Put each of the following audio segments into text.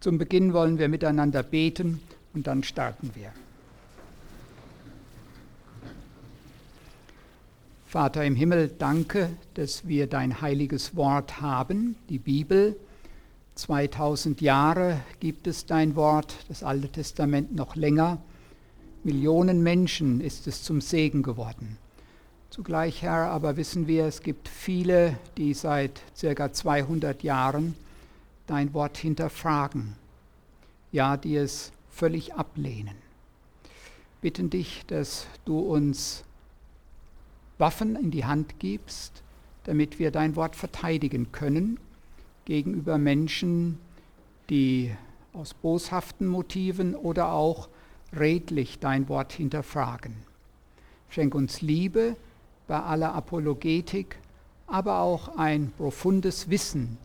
Zum Beginn wollen wir miteinander beten und dann starten wir. Vater im Himmel, danke, dass wir dein heiliges Wort haben, die Bibel. 2000 Jahre gibt es dein Wort, das Alte Testament noch länger. Millionen Menschen ist es zum Segen geworden. Zugleich, Herr, aber wissen wir, es gibt viele, die seit circa 200 Jahren dein Wort hinterfragen, ja, die es völlig ablehnen. Bitten dich, dass du uns Waffen in die Hand gibst, damit wir dein Wort verteidigen können gegenüber Menschen, die aus boshaften Motiven oder auch redlich dein Wort hinterfragen. Schenk uns Liebe bei aller Apologetik, aber auch ein profundes Wissen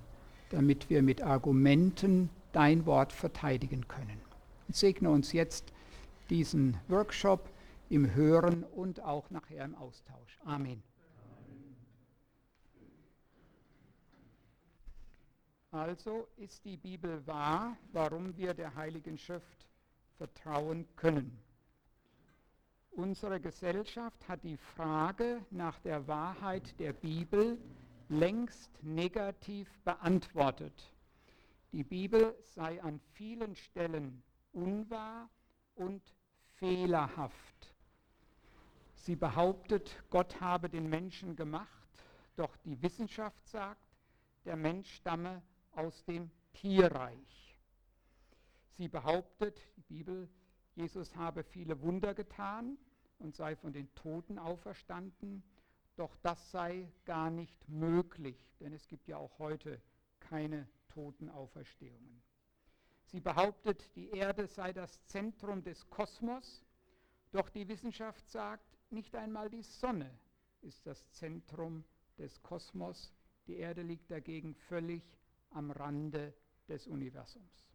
damit wir mit Argumenten dein Wort verteidigen können. Und segne uns jetzt diesen Workshop im Hören und auch nachher im Austausch. Amen. Also ist die Bibel wahr, warum wir der Heiligen Schrift vertrauen können. Unsere Gesellschaft hat die Frage nach der Wahrheit der Bibel längst negativ beantwortet. Die Bibel sei an vielen Stellen unwahr und fehlerhaft. Sie behauptet, Gott habe den Menschen gemacht, doch die Wissenschaft sagt, der Mensch stamme aus dem Tierreich. Sie behauptet, die Bibel, Jesus habe viele Wunder getan und sei von den Toten auferstanden doch das sei gar nicht möglich, denn es gibt ja auch heute keine Totenauferstehungen. Sie behauptet, die Erde sei das Zentrum des Kosmos, doch die Wissenschaft sagt, nicht einmal die Sonne ist das Zentrum des Kosmos, die Erde liegt dagegen völlig am Rande des Universums.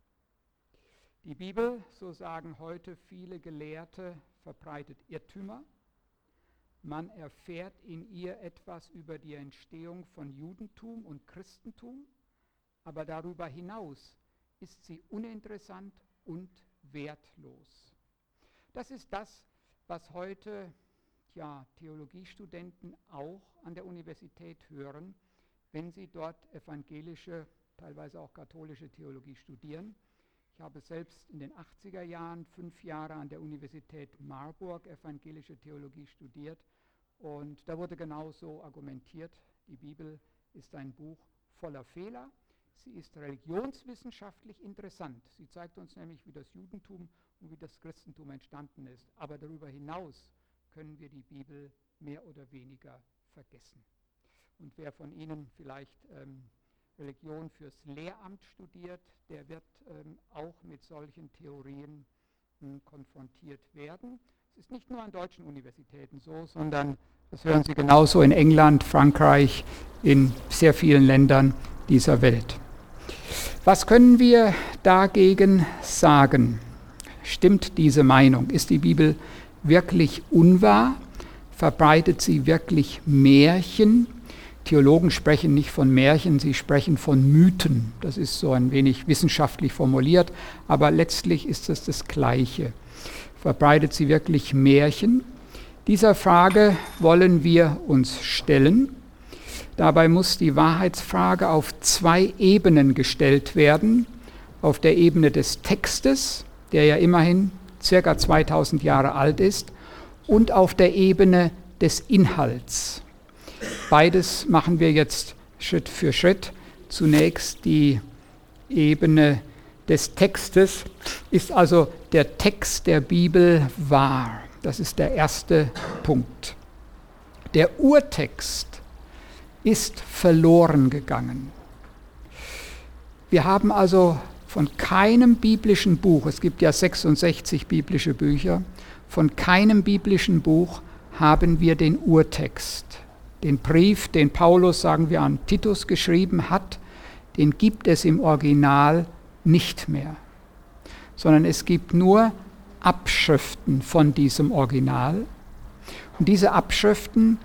Die Bibel, so sagen heute viele Gelehrte, verbreitet Irrtümer man erfährt in ihr etwas über die Entstehung von Judentum und Christentum, aber darüber hinaus ist sie uninteressant und wertlos. Das ist das, was heute ja, Theologiestudenten auch an der Universität hören, wenn sie dort evangelische, teilweise auch katholische Theologie studieren. Ich habe selbst in den 80er Jahren fünf Jahre an der Universität Marburg evangelische Theologie studiert und da wurde genauso argumentiert, die Bibel ist ein Buch voller Fehler. Sie ist religionswissenschaftlich interessant. Sie zeigt uns nämlich, wie das Judentum und wie das Christentum entstanden ist. Aber darüber hinaus können wir die Bibel mehr oder weniger vergessen. Und wer von Ihnen vielleicht ähm, Religion fürs Lehramt studiert, der wird ähm, auch mit solchen Theorien hm, konfrontiert werden. Es ist nicht nur an deutschen Universitäten so, sondern das hören Sie genauso in England, Frankreich, in sehr vielen Ländern dieser Welt. Was können wir dagegen sagen? Stimmt diese Meinung? Ist die Bibel wirklich unwahr? Verbreitet sie wirklich Märchen? Theologen sprechen nicht von Märchen, sie sprechen von Mythen. Das ist so ein wenig wissenschaftlich formuliert, aber letztlich ist es das Gleiche. Verbreitet sie wirklich Märchen? Dieser Frage wollen wir uns stellen. Dabei muss die Wahrheitsfrage auf zwei Ebenen gestellt werden. Auf der Ebene des Textes, der ja immerhin circa 2000 Jahre alt ist, und auf der Ebene des Inhalts. Beides machen wir jetzt Schritt für Schritt. Zunächst die Ebene des Textes. Ist also der Text der Bibel wahr? Das ist der erste Punkt. Der Urtext ist verloren gegangen. Wir haben also von keinem biblischen Buch, es gibt ja 66 biblische Bücher, von keinem biblischen Buch haben wir den Urtext. Den Brief, den Paulus, sagen wir, an Titus geschrieben hat, den gibt es im Original nicht mehr, sondern es gibt nur Abschriften von diesem Original. Und diese Abschriften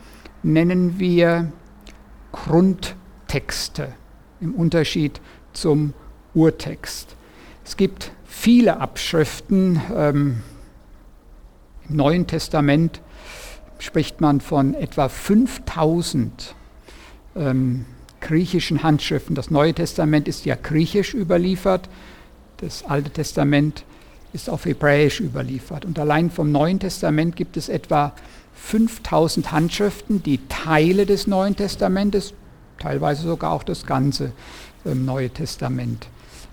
nennen wir Grundtexte im Unterschied zum Urtext. Es gibt viele Abschriften. Ähm, Im Neuen Testament spricht man von etwa 5000 ähm, griechischen Handschriften. Das Neue Testament ist ja griechisch überliefert, das Alte Testament ist auf Hebräisch überliefert. Und allein vom Neuen Testament gibt es etwa 5000 Handschriften, die Teile des Neuen Testamentes, teilweise sogar auch das ganze äh, Neue Testament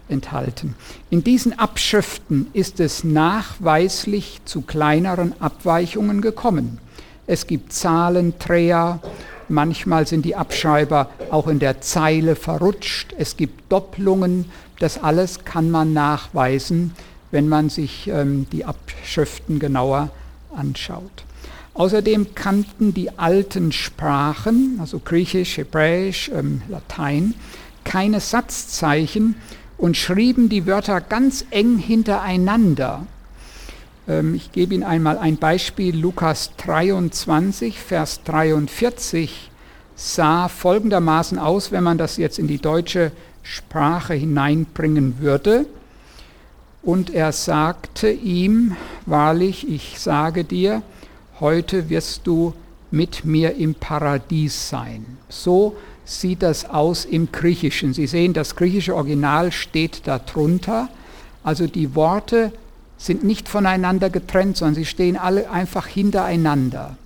enthalten. In diesen Abschriften ist es nachweislich zu kleineren Abweichungen gekommen. Es gibt Zahlenträger, manchmal sind die Abschreiber auch in der Zeile verrutscht, es gibt Doppelungen, das alles kann man nachweisen, wenn man sich ähm, die Abschriften genauer anschaut. Außerdem kannten die alten Sprachen, also Griechisch, Hebräisch, ähm, Latein, keine Satzzeichen und schrieben die Wörter ganz eng hintereinander. Ähm, ich gebe Ihnen einmal ein Beispiel. Lukas 23, Vers 43 sah folgendermaßen aus, wenn man das jetzt in die deutsche Sprache hineinbringen würde. Und er sagte ihm, wahrlich, ich sage dir, heute wirst du mit mir im Paradies sein. So sieht das aus im Griechischen. Sie sehen, das griechische Original steht darunter. Also die Worte sind nicht voneinander getrennt, sondern sie stehen alle einfach hintereinander.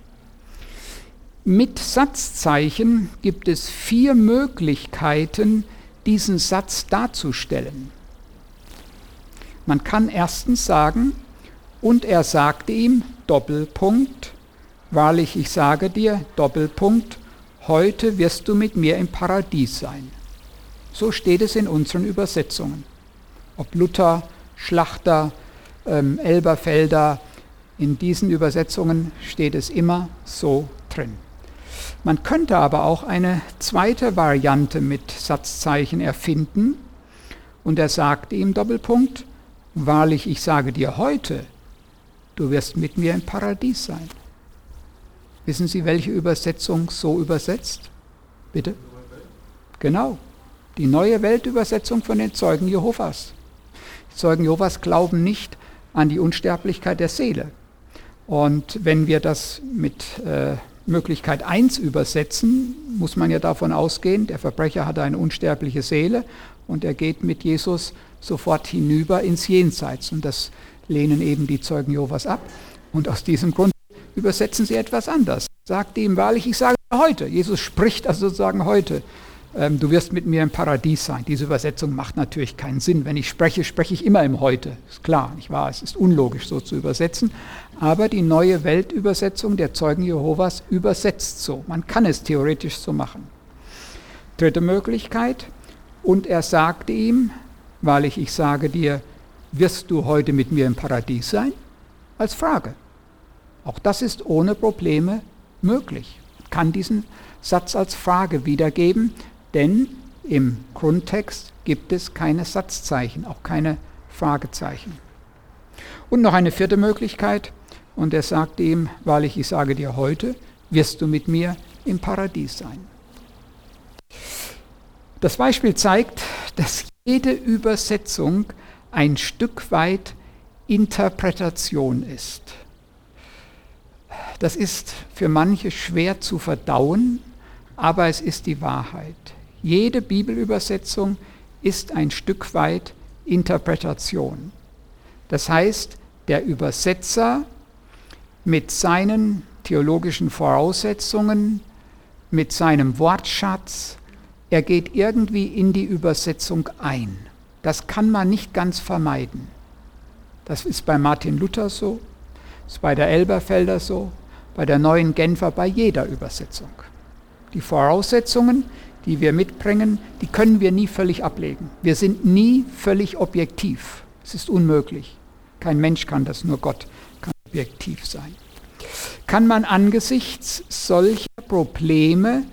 Mit Satzzeichen gibt es vier Möglichkeiten, diesen Satz darzustellen. Man kann erstens sagen, und er sagte ihm, Doppelpunkt, wahrlich ich sage dir, Doppelpunkt, heute wirst du mit mir im Paradies sein. So steht es in unseren Übersetzungen. Ob Luther, Schlachter, ähm, Elberfelder, in diesen Übersetzungen steht es immer so drin. Man könnte aber auch eine zweite Variante mit Satzzeichen erfinden. Und er sagte ihm Doppelpunkt, wahrlich ich sage dir heute, du wirst mit mir im Paradies sein. Wissen Sie, welche Übersetzung so übersetzt? Bitte? Genau, die neue Weltübersetzung von den Zeugen Jehovas. Die Zeugen Jehovas glauben nicht an die Unsterblichkeit der Seele. Und wenn wir das mit äh, Möglichkeit 1 übersetzen, muss man ja davon ausgehen, der Verbrecher hat eine unsterbliche Seele und er geht mit Jesus sofort hinüber ins Jenseits. Und das lehnen eben die Zeugen Jehovas ab. Und aus diesem Grund übersetzen sie etwas anders. Sagt ihm wahrlich, ich sage heute. Jesus spricht also sozusagen heute. Ähm, du wirst mit mir im Paradies sein. Diese Übersetzung macht natürlich keinen Sinn. Wenn ich spreche, spreche ich immer im Heute. Ist klar, nicht wahr? Es ist unlogisch so zu übersetzen. Aber die neue Weltübersetzung der Zeugen Jehovas übersetzt so. Man kann es theoretisch so machen. Dritte Möglichkeit. Und er sagte ihm, wahrlich, ich sage dir, wirst du heute mit mir im Paradies sein? Als Frage. Auch das ist ohne Probleme möglich. Ich kann diesen Satz als Frage wiedergeben, denn im Grundtext gibt es keine Satzzeichen, auch keine Fragezeichen. Und noch eine vierte Möglichkeit, und er sagte ihm, wahrlich, ich sage dir heute, wirst du mit mir im Paradies sein. Das Beispiel zeigt, dass jede Übersetzung ein Stück weit Interpretation ist. Das ist für manche schwer zu verdauen, aber es ist die Wahrheit. Jede Bibelübersetzung ist ein Stück weit Interpretation. Das heißt, der Übersetzer mit seinen theologischen Voraussetzungen, mit seinem Wortschatz, er geht irgendwie in die Übersetzung ein. Das kann man nicht ganz vermeiden. Das ist bei Martin Luther so, ist bei der Elberfelder so, bei der neuen Genfer, bei jeder Übersetzung. Die Voraussetzungen, die wir mitbringen, die können wir nie völlig ablegen. Wir sind nie völlig objektiv. Es ist unmöglich. Kein Mensch kann das, nur Gott kann objektiv sein. Kann man angesichts solcher Probleme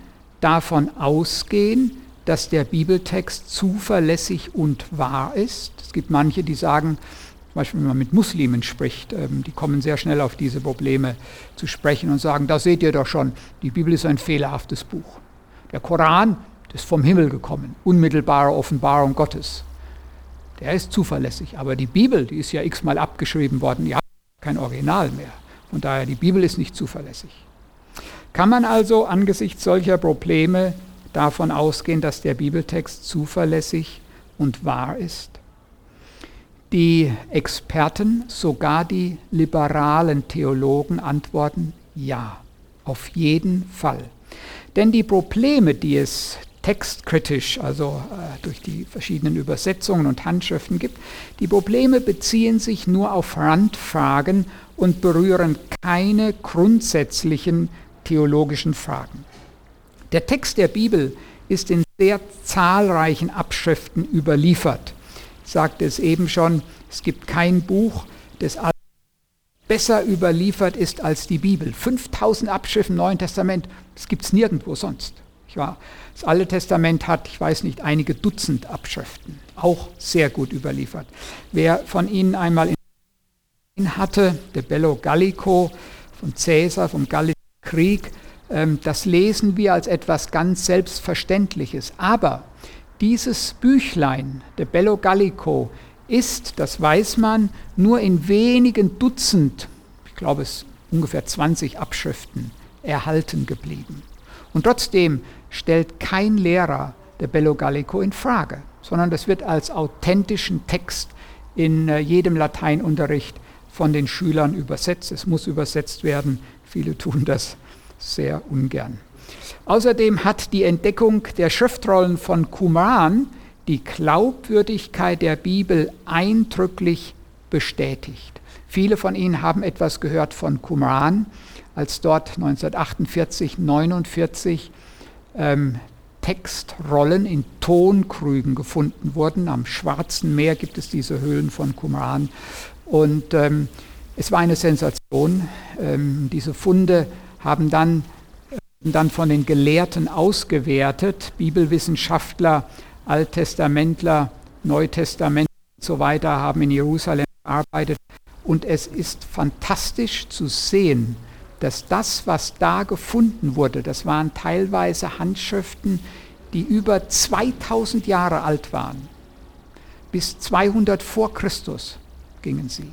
davon ausgehen, dass der Bibeltext zuverlässig und wahr ist? Es gibt manche, die sagen, zum Beispiel wenn man mit Muslimen spricht, ähm, die kommen sehr schnell auf diese Probleme zu sprechen und sagen, da seht ihr doch schon, die Bibel ist ein fehlerhaftes Buch. Der Koran ist vom Himmel gekommen, unmittelbare Offenbarung Gottes. der ist zuverlässig. Aber die Bibel, die ist ja x-mal abgeschrieben worden, die hat kein Original mehr. Von daher, die Bibel ist nicht zuverlässig. Kann man also angesichts solcher Probleme davon ausgehen, dass der Bibeltext zuverlässig und wahr ist? Die Experten, sogar die liberalen Theologen antworten ja, auf jeden Fall. Denn die Probleme, die es textkritisch, also äh, durch die verschiedenen Übersetzungen und Handschriften gibt, die Probleme beziehen sich nur auf Randfragen und berühren keine grundsätzlichen theologischen Fragen. Der Text der Bibel ist in sehr zahlreichen Abschriften überliefert. Ich sagte es eben schon, es gibt kein Buch, das besser überliefert ist als die Bibel. 5000 Abschriften im Neuen Testament, das gibt es nirgendwo sonst. Das Alte Testament hat, ich weiß nicht, einige Dutzend Abschriften, auch sehr gut überliefert. Wer von Ihnen einmal in hatte, der Bello Gallico von Caesar, vom Gallischen Krieg, ähm, das lesen wir als etwas ganz Selbstverständliches. Aber dieses Büchlein, der Bello Gallico, ist, das weiß man, nur in wenigen Dutzend, ich glaube es ungefähr 20 Abschriften, erhalten geblieben. Und trotzdem stellt kein Lehrer der Bello Gallico in Frage, sondern das wird als authentischen Text in äh, jedem Lateinunterricht von den Schülern übersetzt. Es muss übersetzt werden. Viele tun das sehr ungern. Außerdem hat die Entdeckung der Schriftrollen von Qumran die Glaubwürdigkeit der Bibel eindrücklich bestätigt. Viele von Ihnen haben etwas gehört von Qumran, als dort 1948, 1949 ähm, Textrollen in Tonkrügen gefunden wurden. Am Schwarzen Meer gibt es diese Höhlen von Qumran. Und ähm, es war eine Sensation. Ähm, diese Funde haben dann, äh, dann von den Gelehrten ausgewertet. Bibelwissenschaftler Alttestamentler, Neutestament und so weiter haben in Jerusalem gearbeitet. Und es ist fantastisch zu sehen, dass das, was da gefunden wurde, das waren teilweise Handschriften, die über 2000 Jahre alt waren. Bis 200 vor Christus gingen sie.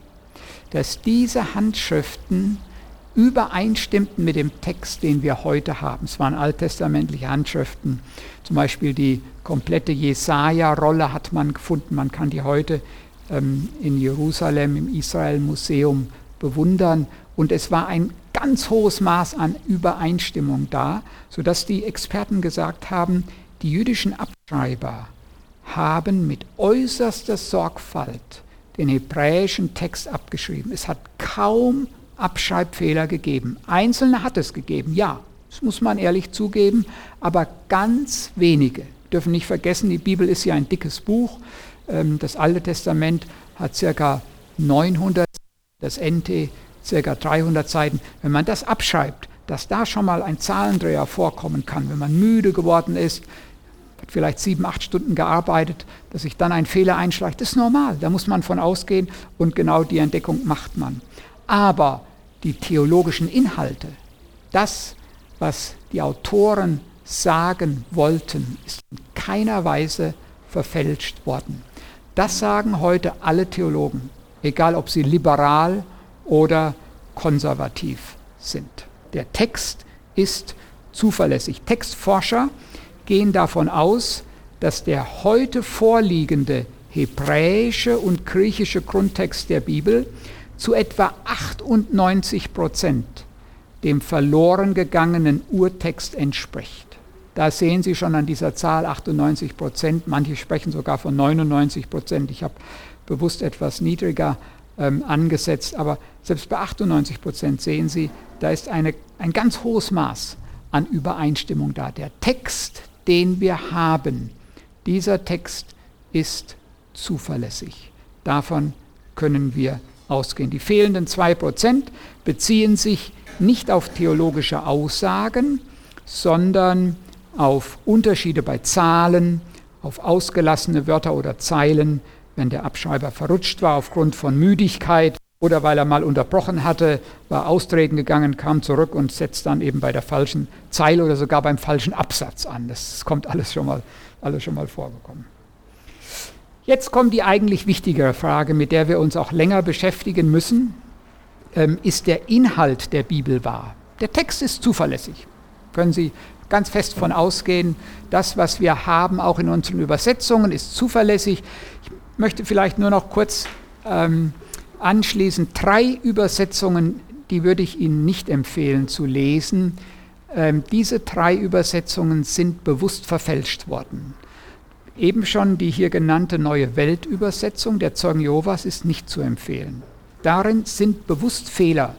Dass diese Handschriften übereinstimmten mit dem Text, den wir heute haben. Es waren alttestamentliche Handschriften, zum Beispiel die komplette Jesaja-Rolle hat man gefunden. Man kann die heute ähm, in Jerusalem im Israel-Museum bewundern. Und es war ein ganz hohes Maß an Übereinstimmung da, sodass die Experten gesagt haben, die jüdischen Abschreiber haben mit äußerster Sorgfalt den hebräischen Text abgeschrieben. Es hat kaum Abschreibfehler gegeben. Einzelne hat es gegeben, ja, das muss man ehrlich zugeben, aber ganz wenige. Wir dürfen nicht vergessen, die Bibel ist ja ein dickes Buch. Ähm, das Alte Testament hat ca. 900, das NT ca. 300 Seiten. Wenn man das abschreibt, dass da schon mal ein Zahlendreher vorkommen kann, wenn man müde geworden ist, hat vielleicht sieben, acht Stunden gearbeitet, dass sich dann ein Fehler einschleicht, das ist normal. Da muss man von ausgehen und genau die Entdeckung macht man. Aber die theologischen Inhalte, das, was die Autoren sagen wollten, ist in keiner Weise verfälscht worden. Das sagen heute alle Theologen, egal ob sie liberal oder konservativ sind. Der Text ist zuverlässig. Textforscher gehen davon aus, dass der heute vorliegende hebräische und griechische Grundtext der Bibel zu etwa 98 Prozent dem verloren gegangenen Urtext entspricht. Da sehen Sie schon an dieser Zahl 98 Prozent, manche sprechen sogar von 99 Prozent. Ich habe bewusst etwas niedriger ähm, angesetzt, aber selbst bei 98 Prozent sehen Sie, da ist eine, ein ganz hohes Maß an Übereinstimmung da. Der Text, den wir haben, dieser Text ist zuverlässig. Davon können wir ausgehen. Die fehlenden 2% beziehen sich nicht auf theologische Aussagen, sondern auf Unterschiede bei Zahlen, auf ausgelassene Wörter oder Zeilen, wenn der Abschreiber verrutscht war aufgrund von Müdigkeit oder weil er mal unterbrochen hatte, war austreten gegangen, kam zurück und setzt dann eben bei der falschen Zeile oder sogar beim falschen Absatz an. Das kommt alles schon mal, alles schon mal vorgekommen. Jetzt kommt die eigentlich wichtigere Frage, mit der wir uns auch länger beschäftigen müssen. Ähm, ist der Inhalt der Bibel wahr? Der Text ist zuverlässig. Können Sie ganz fest von ausgehen, das, was wir haben, auch in unseren Übersetzungen, ist zuverlässig. Ich möchte vielleicht nur noch kurz ähm, anschließen, drei Übersetzungen, die würde ich Ihnen nicht empfehlen zu lesen. Ähm, diese drei Übersetzungen sind bewusst verfälscht worden. Eben schon die hier genannte Neue Weltübersetzung der Zeugen Jehovas ist nicht zu empfehlen. Darin sind bewusst Fehler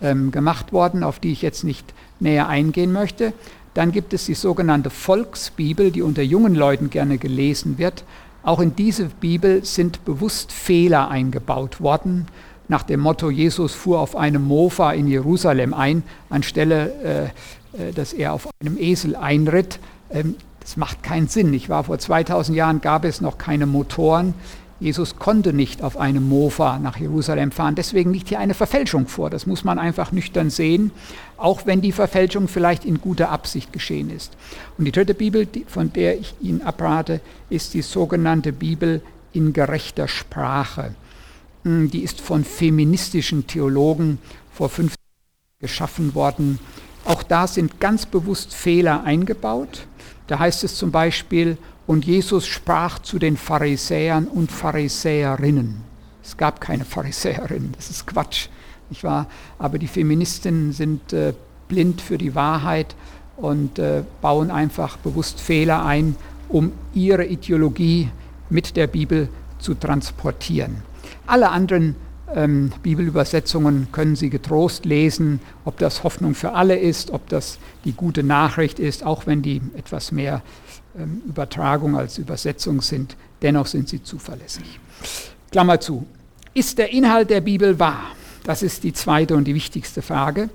ähm, gemacht worden, auf die ich jetzt nicht näher eingehen möchte. Dann gibt es die sogenannte Volksbibel, die unter jungen Leuten gerne gelesen wird. Auch in diese Bibel sind bewusst Fehler eingebaut worden, nach dem Motto, Jesus fuhr auf einem Mofa in Jerusalem ein, anstelle, äh, äh dass er auf einem Esel einritt. Ähm, das macht keinen Sinn. Ich war vor 2000 Jahren, gab es noch keine Motoren. Jesus konnte nicht auf einem Mofa nach Jerusalem fahren. Deswegen liegt hier eine Verfälschung vor. Das muss man einfach nüchtern sehen, auch wenn die Verfälschung vielleicht in guter Absicht geschehen ist. Und die dritte Bibel, von der ich Ihnen abrate, ist die sogenannte Bibel in gerechter Sprache. Hm, die ist von feministischen Theologen vor 50 Jahren geschaffen worden. Auch da sind ganz bewusst Fehler eingebaut. Da heißt es zum Beispiel, und Jesus sprach zu den Pharisäern und Pharisäerinnen. Es gab keine Pharisäerinnen, das ist Quatsch, nicht wahr? Aber die Feministinnen sind äh, blind für die Wahrheit und äh, bauen einfach bewusst Fehler ein, um ihre Ideologie mit der Bibel zu transportieren. Alle anderen ähm, Bibelübersetzungen können Sie getrost lesen, ob das Hoffnung für alle ist, ob das die gute Nachricht ist, auch wenn die etwas mehr Übertragung als Übersetzung sind. Dennoch sind sie zuverlässig. Klammer zu. Ist der Inhalt der Bibel wahr? Das ist die zweite und die wichtigste Frage.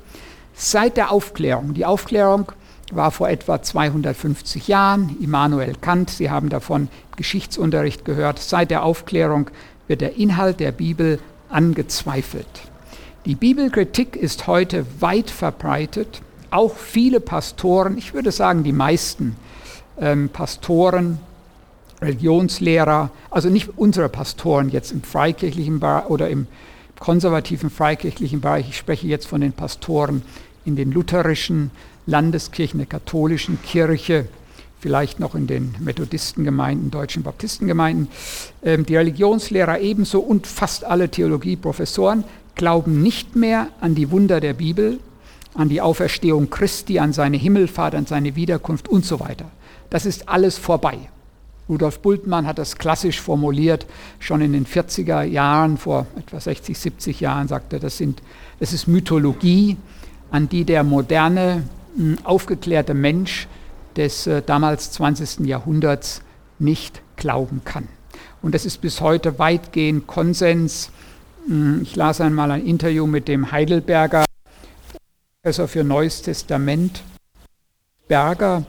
Seit der Aufklärung, die Aufklärung war vor etwa 250 Jahren, Immanuel Kant, Sie haben davon Geschichtsunterricht gehört, seit der Aufklärung wird der Inhalt der Bibel angezweifelt. Die Bibelkritik ist heute weit verbreitet. Auch viele Pastoren, ich würde sagen die meisten ähm, Pastoren, Religionslehrer, also nicht unsere Pastoren jetzt im freikirchlichen Bereich oder im konservativen freikirchlichen Bereich, ich spreche jetzt von den Pastoren in den lutherischen Landeskirchen, der katholischen Kirche, vielleicht noch in den Methodistengemeinden, deutschen Baptistengemeinden. Ähm, die Religionslehrer ebenso und fast alle Theologieprofessoren glauben nicht mehr an die Wunder der Bibel, an die Auferstehung Christi, an seine Himmelfahrt, an seine Wiederkunft und so weiter. Das ist alles vorbei. Rudolf Bultmann hat das klassisch formuliert, schon in den 40er Jahren, vor etwa 60, 70 Jahren, sagte er, das, das ist Mythologie, an die der moderne, hm, aufgeklärte Mensch des äh, damals 20. Jahrhunderts nicht glauben kann. Und das ist bis heute weitgehend Konsens. Hm, ich las einmal ein Interview mit dem Heidelberger Professor für Neues Testament, Berger,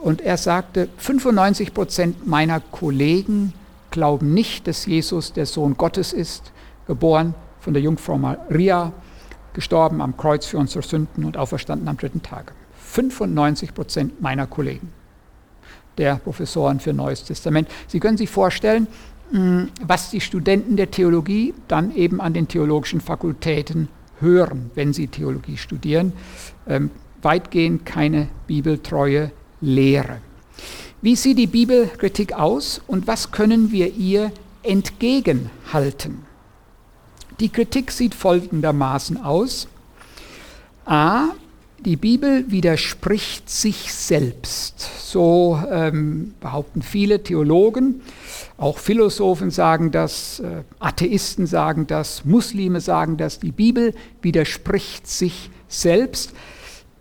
und er sagte, 95 Prozent meiner Kollegen glauben nicht, dass Jesus der Sohn Gottes ist, geboren von der Jungfrau Maria, gestorben am Kreuz für unsere Sünden und auferstanden am dritten Tag. 95 Prozent meiner Kollegen, der Professoren für Neues Testament. Sie können sich vorstellen, hm, was die Studenten der Theologie dann eben an den theologischen Fakultäten hören, wenn sie Theologie studieren. Ähm, weitgehend keine bibeltreue Lehre. Wie sieht die Bibelkritik aus und was können wir ihr entgegenhalten? Die Kritik sieht folgendermaßen aus. A. Die Bibel widerspricht sich selbst. So ähm, behaupten viele Theologen. Auch Philosophen sagen das, äh, Atheisten sagen das, Muslime sagen das. Die Bibel widerspricht sich selbst.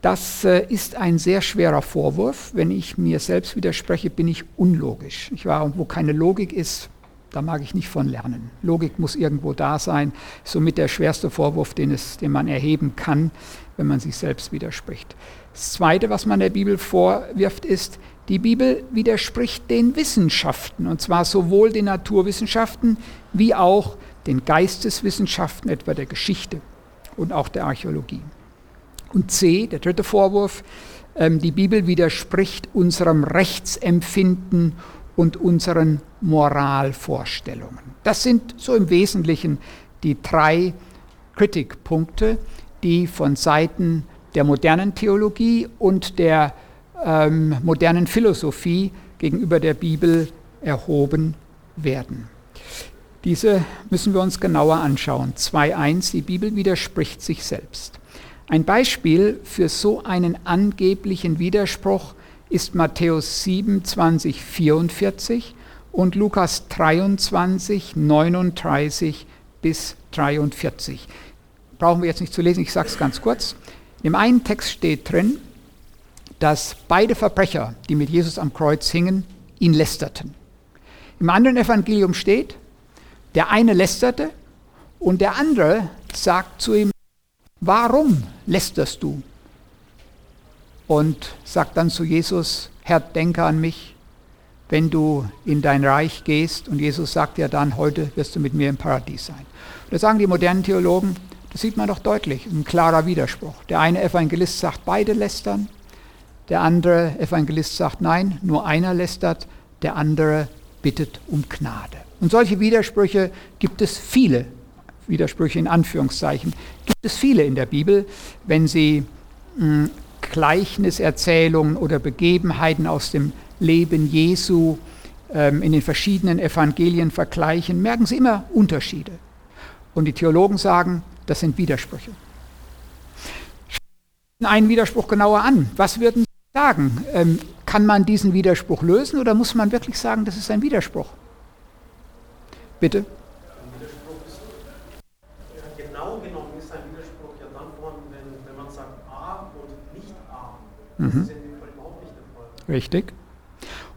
Das äh, ist ein sehr schwerer Vorwurf. Wenn ich mir selbst widerspreche, bin ich unlogisch. Ich war, und wo keine Logik ist, da mag ich nicht von lernen. Logik muss irgendwo da sein. Somit der schwerste Vorwurf, den, es, den man erheben kann, wenn man sich selbst widerspricht. Das Zweite, was man der Bibel vorwirft, ist, die Bibel widerspricht den Wissenschaften, und zwar sowohl den Naturwissenschaften wie auch den Geisteswissenschaften, etwa der Geschichte und auch der Archäologie. Und C, der dritte Vorwurf, ähm, die Bibel widerspricht unserem Rechtsempfinden und unseren Moralvorstellungen. Das sind so im Wesentlichen die drei Kritikpunkte, die von Seiten der modernen Theologie und der ähm, modernen Philosophie gegenüber der Bibel erhoben werden. Diese müssen wir uns genauer anschauen. 2.1, die Bibel widerspricht sich selbst. Ein Beispiel für so einen angeblichen Widerspruch ist Matthäus 27, 44 und Lukas 23, 39 bis 43. Brauchen wir jetzt nicht zu lesen, ich sage es ganz kurz. Im einen Text steht drin, dass beide Verbrecher, die mit Jesus am Kreuz hingen, ihn lästerten. Im anderen Evangelium steht, der eine lästerte und der andere sagt zu ihm, warum lästerst du? Und sagt dann zu Jesus, Herr, denke an mich, wenn du in dein Reich gehst. Und Jesus sagt ja dann, heute wirst du mit mir im Paradies sein. Und da sagen die modernen Theologen, das sieht man doch deutlich, ein klarer Widerspruch. Der eine Evangelist sagt, beide lästern. Der andere Evangelist sagt, nein, nur einer lästert. Der andere bittet um Gnade. Und solche Widersprüche gibt es viele, Widersprüche in Anführungszeichen, gibt es viele in der Bibel, wenn sie mh, hm, Gleichniserzählungen oder Begebenheiten aus dem Leben Jesu ähm, in den verschiedenen Evangelien vergleichen, merken Sie immer Unterschiede. Und die Theologen sagen, das sind Widersprüche. Schauen wir einen Widerspruch genauer an. Was würden Sie sagen? Ähm, kann man diesen Widerspruch lösen oder muss man wirklich sagen, das ist ein Widerspruch? Bitte? Genau genommen ist ein Widerspruch ja dann vorhanden, wenn, wenn man sagt A und nicht A. Das mhm. ist in dem Fall überhaupt nicht der Fall. Richtig.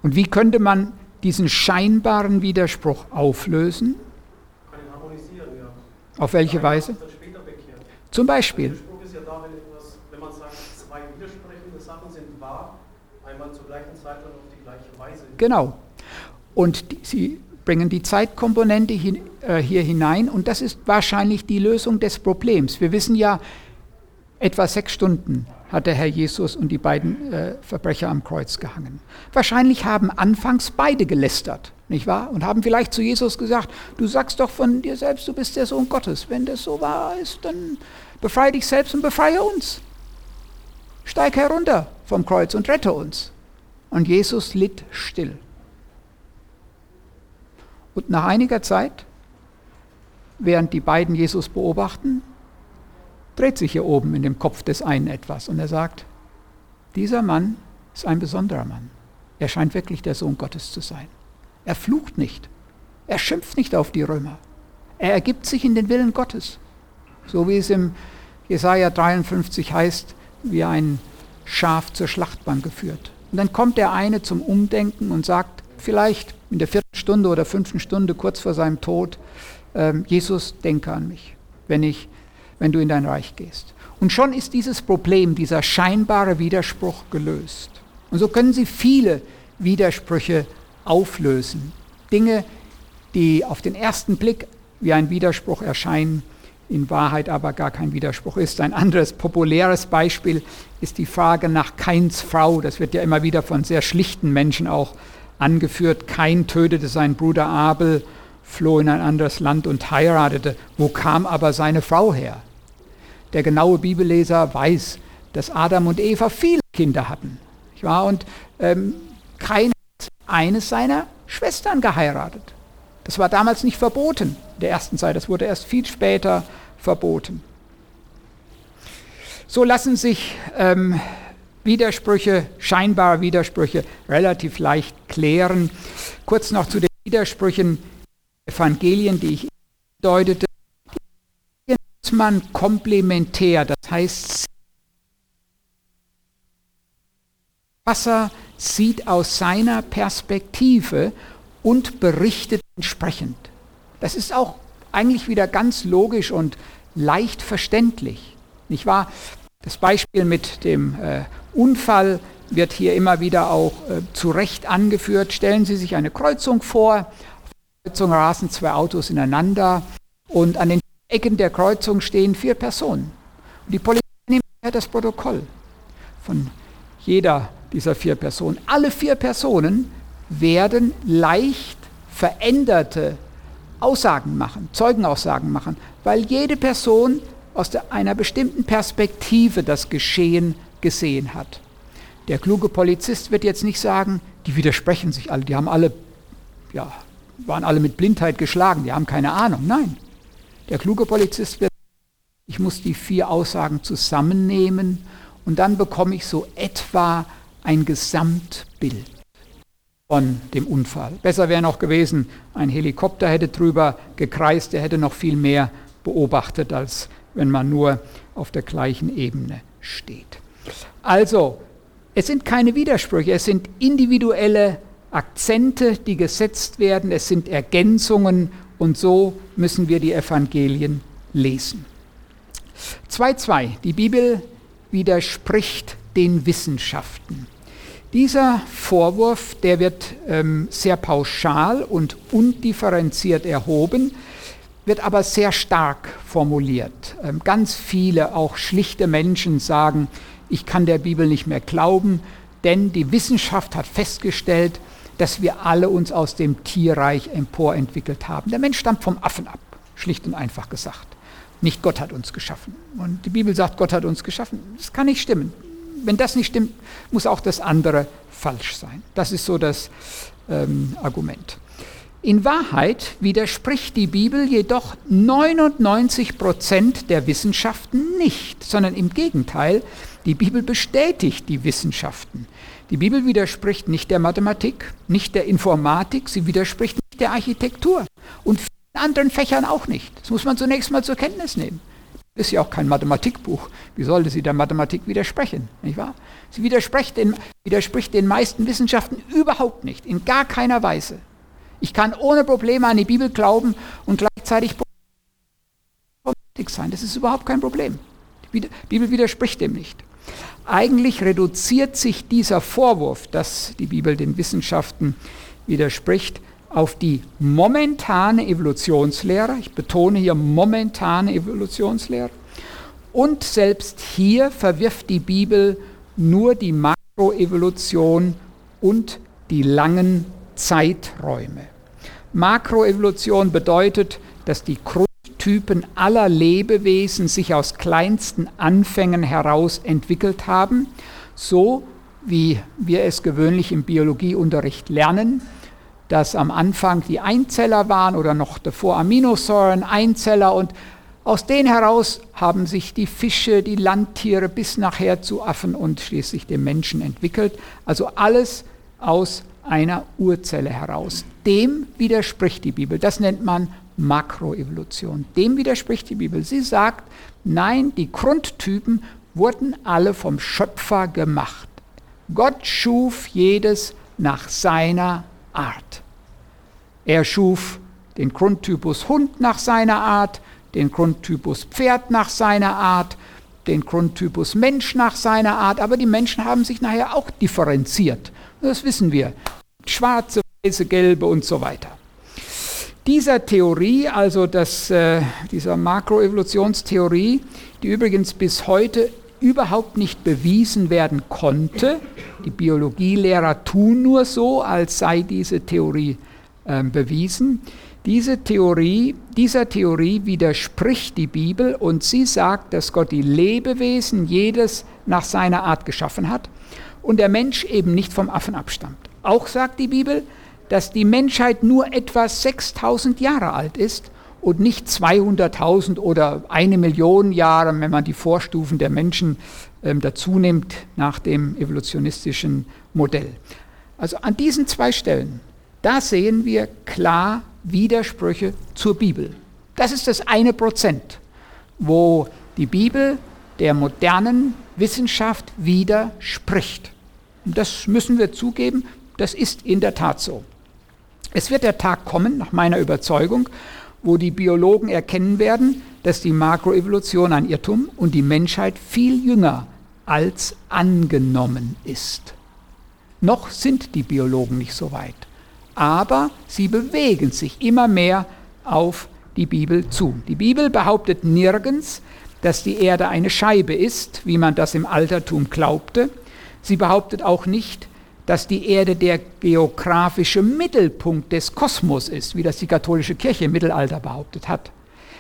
Und wie könnte man diesen scheinbaren Widerspruch auflösen? Kann ihn harmonisieren, ja. Auf welche Weise? Zum Beispiel. Der Widerspruch ist ja da, wenn, etwas, wenn man sagt, zwei widersprechende Sachen sind wahr, einmal zur gleichen Zeit und auf die gleiche Weise. Genau. Und die, sie bringen die Zeitkomponente hin, äh, hier hinein und das ist wahrscheinlich die Lösung des Problems. Wir wissen ja, etwa sechs Stunden hat der Herr Jesus und die beiden äh, Verbrecher am Kreuz gehangen. Wahrscheinlich haben anfangs beide gelästert, nicht wahr? Und haben vielleicht zu Jesus gesagt, du sagst doch von dir selbst, du bist der Sohn Gottes. Wenn das so wahr ist, dann befreie dich selbst und befreie uns. Steig herunter vom Kreuz und rette uns. Und Jesus litt still. Und nach einiger Zeit, während die beiden Jesus beobachten, dreht sich hier oben in dem Kopf des einen etwas und er sagt, dieser Mann ist ein besonderer Mann. Er scheint wirklich der Sohn Gottes zu sein. Er flucht nicht. Er schimpft nicht auf die Römer. Er ergibt sich in den Willen Gottes. So wie es im Jesaja 53 heißt, wie ein Schaf zur Schlachtbank geführt. Und dann kommt der eine zum Umdenken und sagt, vielleicht in der vierten Stunde oder fünften Stunde kurz vor seinem Tod, äh, Jesus, denke an mich, wenn, ich, wenn du in dein Reich gehst. Und schon ist dieses Problem, dieser scheinbare Widerspruch gelöst. Und so können Sie viele Widersprüche auflösen. Dinge, die auf den ersten Blick wie ein Widerspruch erscheinen, in Wahrheit aber gar kein Widerspruch ist. Ein anderes populäres Beispiel ist die Frage nach Keins Frau. Das wird ja immer wieder von sehr schlichten Menschen auch angeführt, Kain tötete seinen Bruder Abel, floh in ein anderes Land und heiratete. Wo kam aber seine Frau her? Der genaue Bibelleser weiß, dass Adam und Eva viele Kinder hatten. Und ähm, Kain hat eines seiner Schwestern geheiratet. Das war damals nicht verboten in der ersten Zeit, das wurde erst viel später verboten. So lassen sich ähm, Widersprüche, scheinbare Widersprüche relativ leicht klären. Kurz noch zu den Widersprüchen Evangelien, die ich deutete. Man komplementär, das heißt, Wasser sieht aus seiner Perspektive und berichtet entsprechend. Das ist auch eigentlich wieder ganz logisch und leicht verständlich. Nicht wahr? Das Beispiel mit dem äh, Unfall wird hier immer wieder auch äh, zu Recht angeführt. Stellen Sie sich eine Kreuzung vor. Auf der Kreuzung rasen zwei Autos ineinander und an den Ecken der Kreuzung stehen vier Personen. Und die Polizei nimmt das Protokoll von jeder dieser vier Personen. Alle vier Personen werden leicht veränderte Aussagen machen, Zeugenaussagen machen, weil jede Person aus einer bestimmten Perspektive das Geschehen gesehen hat. Der kluge Polizist wird jetzt nicht sagen, die widersprechen sich alle, die haben alle, ja, waren alle mit Blindheit geschlagen, die haben keine Ahnung. Nein, der kluge Polizist wird, ich muss die vier Aussagen zusammennehmen und dann bekomme ich so etwa ein Gesamtbild von dem Unfall. Besser wäre noch gewesen, ein Helikopter hätte drüber gekreist, der hätte noch viel mehr beobachtet, als wenn man nur auf der gleichen Ebene steht. Also, es sind keine Widersprüche, es sind individuelle Akzente, die gesetzt werden, es sind Ergänzungen und so müssen wir die Evangelien lesen. 2.2. Die Bibel widerspricht den Wissenschaften. Dieser Vorwurf, der wird ähm, sehr pauschal und undifferenziert erhoben, wird aber sehr stark formuliert. Ähm, ganz viele, auch schlichte Menschen sagen, ich kann der Bibel nicht mehr glauben, denn die Wissenschaft hat festgestellt, dass wir alle uns aus dem Tierreich emporentwickelt haben. Der Mensch stammt vom Affen ab, schlicht und einfach gesagt. Nicht Gott hat uns geschaffen. Und die Bibel sagt, Gott hat uns geschaffen. Das kann nicht stimmen. Wenn das nicht stimmt, muss auch das andere falsch sein. Das ist so das ähm, Argument. In Wahrheit widerspricht die Bibel jedoch 99 Prozent der Wissenschaften nicht, sondern im Gegenteil, die Bibel bestätigt die Wissenschaften. Die Bibel widerspricht nicht der Mathematik, nicht der Informatik, sie widerspricht nicht der Architektur und vielen anderen Fächern auch nicht. Das muss man zunächst mal zur Kenntnis nehmen. Ist ja auch kein Mathematikbuch. Wie sollte sie der Mathematik widersprechen? Nicht wahr? Sie widerspricht den, widerspricht den meisten Wissenschaften überhaupt nicht, in gar keiner Weise. Ich kann ohne Probleme an die Bibel glauben und gleichzeitig sein. Das ist überhaupt kein Problem. Die Bibel widerspricht dem nicht. Eigentlich reduziert sich dieser Vorwurf, dass die Bibel den Wissenschaften widerspricht, auf die momentane Evolutionslehre. Ich betone hier momentane Evolutionslehre. Und selbst hier verwirft die Bibel nur die Makroevolution und die langen Zeiträume. Makroevolution bedeutet, dass die Grundtypen aller Lebewesen sich aus kleinsten Anfängen heraus entwickelt haben, so wie wir es gewöhnlich im Biologieunterricht lernen, dass am Anfang die Einzeller waren oder noch davor Aminosäuren, Einzeller und aus denen heraus haben sich die Fische, die Landtiere bis nachher zu Affen und schließlich dem Menschen entwickelt. Also alles aus einer Urzelle heraus. Dem widerspricht die Bibel. Das nennt man Makroevolution. Dem widerspricht die Bibel. Sie sagt, nein, die Grundtypen wurden alle vom Schöpfer gemacht. Gott schuf jedes nach seiner Art. Er schuf den Grundtypus Hund nach seiner Art, den Grundtypus Pferd nach seiner Art, den Grundtypus Mensch nach seiner Art, aber die Menschen haben sich nachher auch differenziert. Das wissen wir. Schwarze, weiße, gelbe und so weiter. Dieser Theorie, also das, äh, dieser Makroevolutionstheorie, die übrigens bis heute überhaupt nicht bewiesen werden konnte, die Biologielehrer tun nur so, als sei diese Theorie äh, bewiesen, diese Theorie, dieser Theorie widerspricht die Bibel und sie sagt, dass Gott die Lebewesen jedes nach seiner Art geschaffen hat und der Mensch eben nicht vom Affen abstammt. Auch sagt die Bibel, dass die Menschheit nur etwa 6000 Jahre alt ist und nicht 200.000 oder eine Million Jahre, wenn man die Vorstufen der Menschen ähm, dazu nimmt nach dem evolutionistischen Modell. Also an diesen zwei Stellen, da sehen wir klar Widersprüche zur Bibel. Das ist das eine Prozent, wo die Bibel der modernen Wissenschaft widerspricht. Und das müssen wir zugeben, das ist in der Tat so. Es wird der Tag kommen, nach meiner Überzeugung, wo die Biologen erkennen werden, dass die Makroevolution ein Irrtum und die Menschheit viel jünger als angenommen ist. Noch sind die Biologen nicht so weit aber sie bewegen sich immer mehr auf die Bibel zu. Die Bibel behauptet nirgends, dass die Erde eine Scheibe ist, wie man das im Altertum glaubte. Sie behauptet auch nicht, dass die Erde der geografische Mittelpunkt des Kosmos ist, wie das die katholische Kirche im Mittelalter behauptet hat.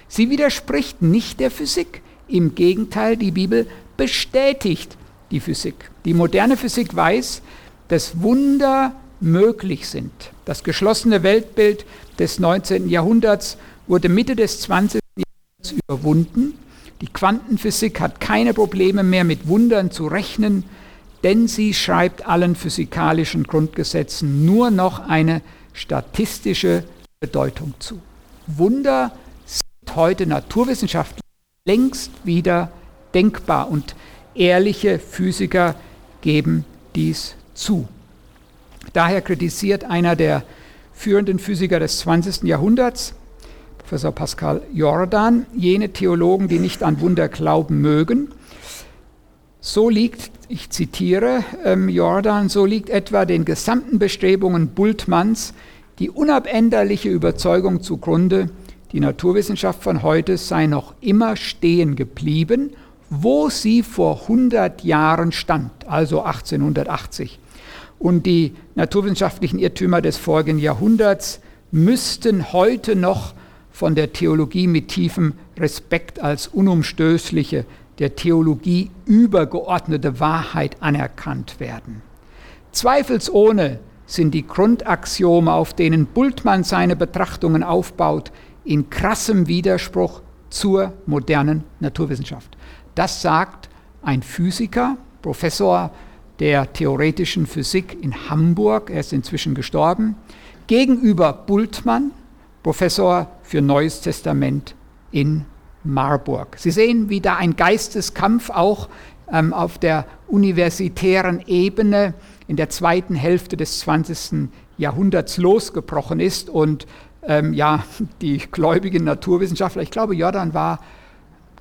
Sie widerspricht nicht der Physik. Im Gegenteil, die Bibel bestätigt die Physik. Die moderne Physik weiß, dass Wunder möglich sind. Das geschlossene Weltbild des 19. Jahrhunderts wurde Mitte des 20. Jahrhunderts überwunden. Die Quantenphysik hat keine Probleme mehr mit Wundern zu rechnen denn sie schreibt allen physikalischen Grundgesetzen nur noch eine statistische Bedeutung zu. Wunder sind heute naturwissenschaftlich längst wieder denkbar und ehrliche Physiker geben dies zu. Daher kritisiert einer der führenden Physiker des 20. Jahrhunderts, Professor Pascal Jordan, jene Theologen, die nicht an Wunder glauben mögen. So liegt ich zitiere ähm, Jordan, so liegt etwa den gesamten Bestrebungen Bultmanns die unabänderliche Überzeugung zugrunde, die Naturwissenschaft von heute sei noch immer stehen geblieben, wo sie vor 100 Jahren stand, also 1880. Und die naturwissenschaftlichen Irrtümer des vorigen Jahrhunderts müssten heute noch von der Theologie mit tiefem Respekt als unumstößliche der Theologie übergeordnete Wahrheit anerkannt werden. Zweifelsohne sind die Grundaxiome, auf denen Bultmann seine Betrachtungen aufbaut, in krassem Widerspruch zur modernen Naturwissenschaft. Das sagt ein Physiker, Professor der theoretischen Physik in Hamburg, er ist inzwischen gestorben, gegenüber Bultmann, Professor für Neues Testament in Marburg. Sie sehen, wie da ein Geisteskampf auch ähm, auf der universitären Ebene in der zweiten Hälfte des 20. Jahrhunderts losgebrochen ist und ähm, ja, die gläubigen Naturwissenschaftler, ich glaube, Jordan war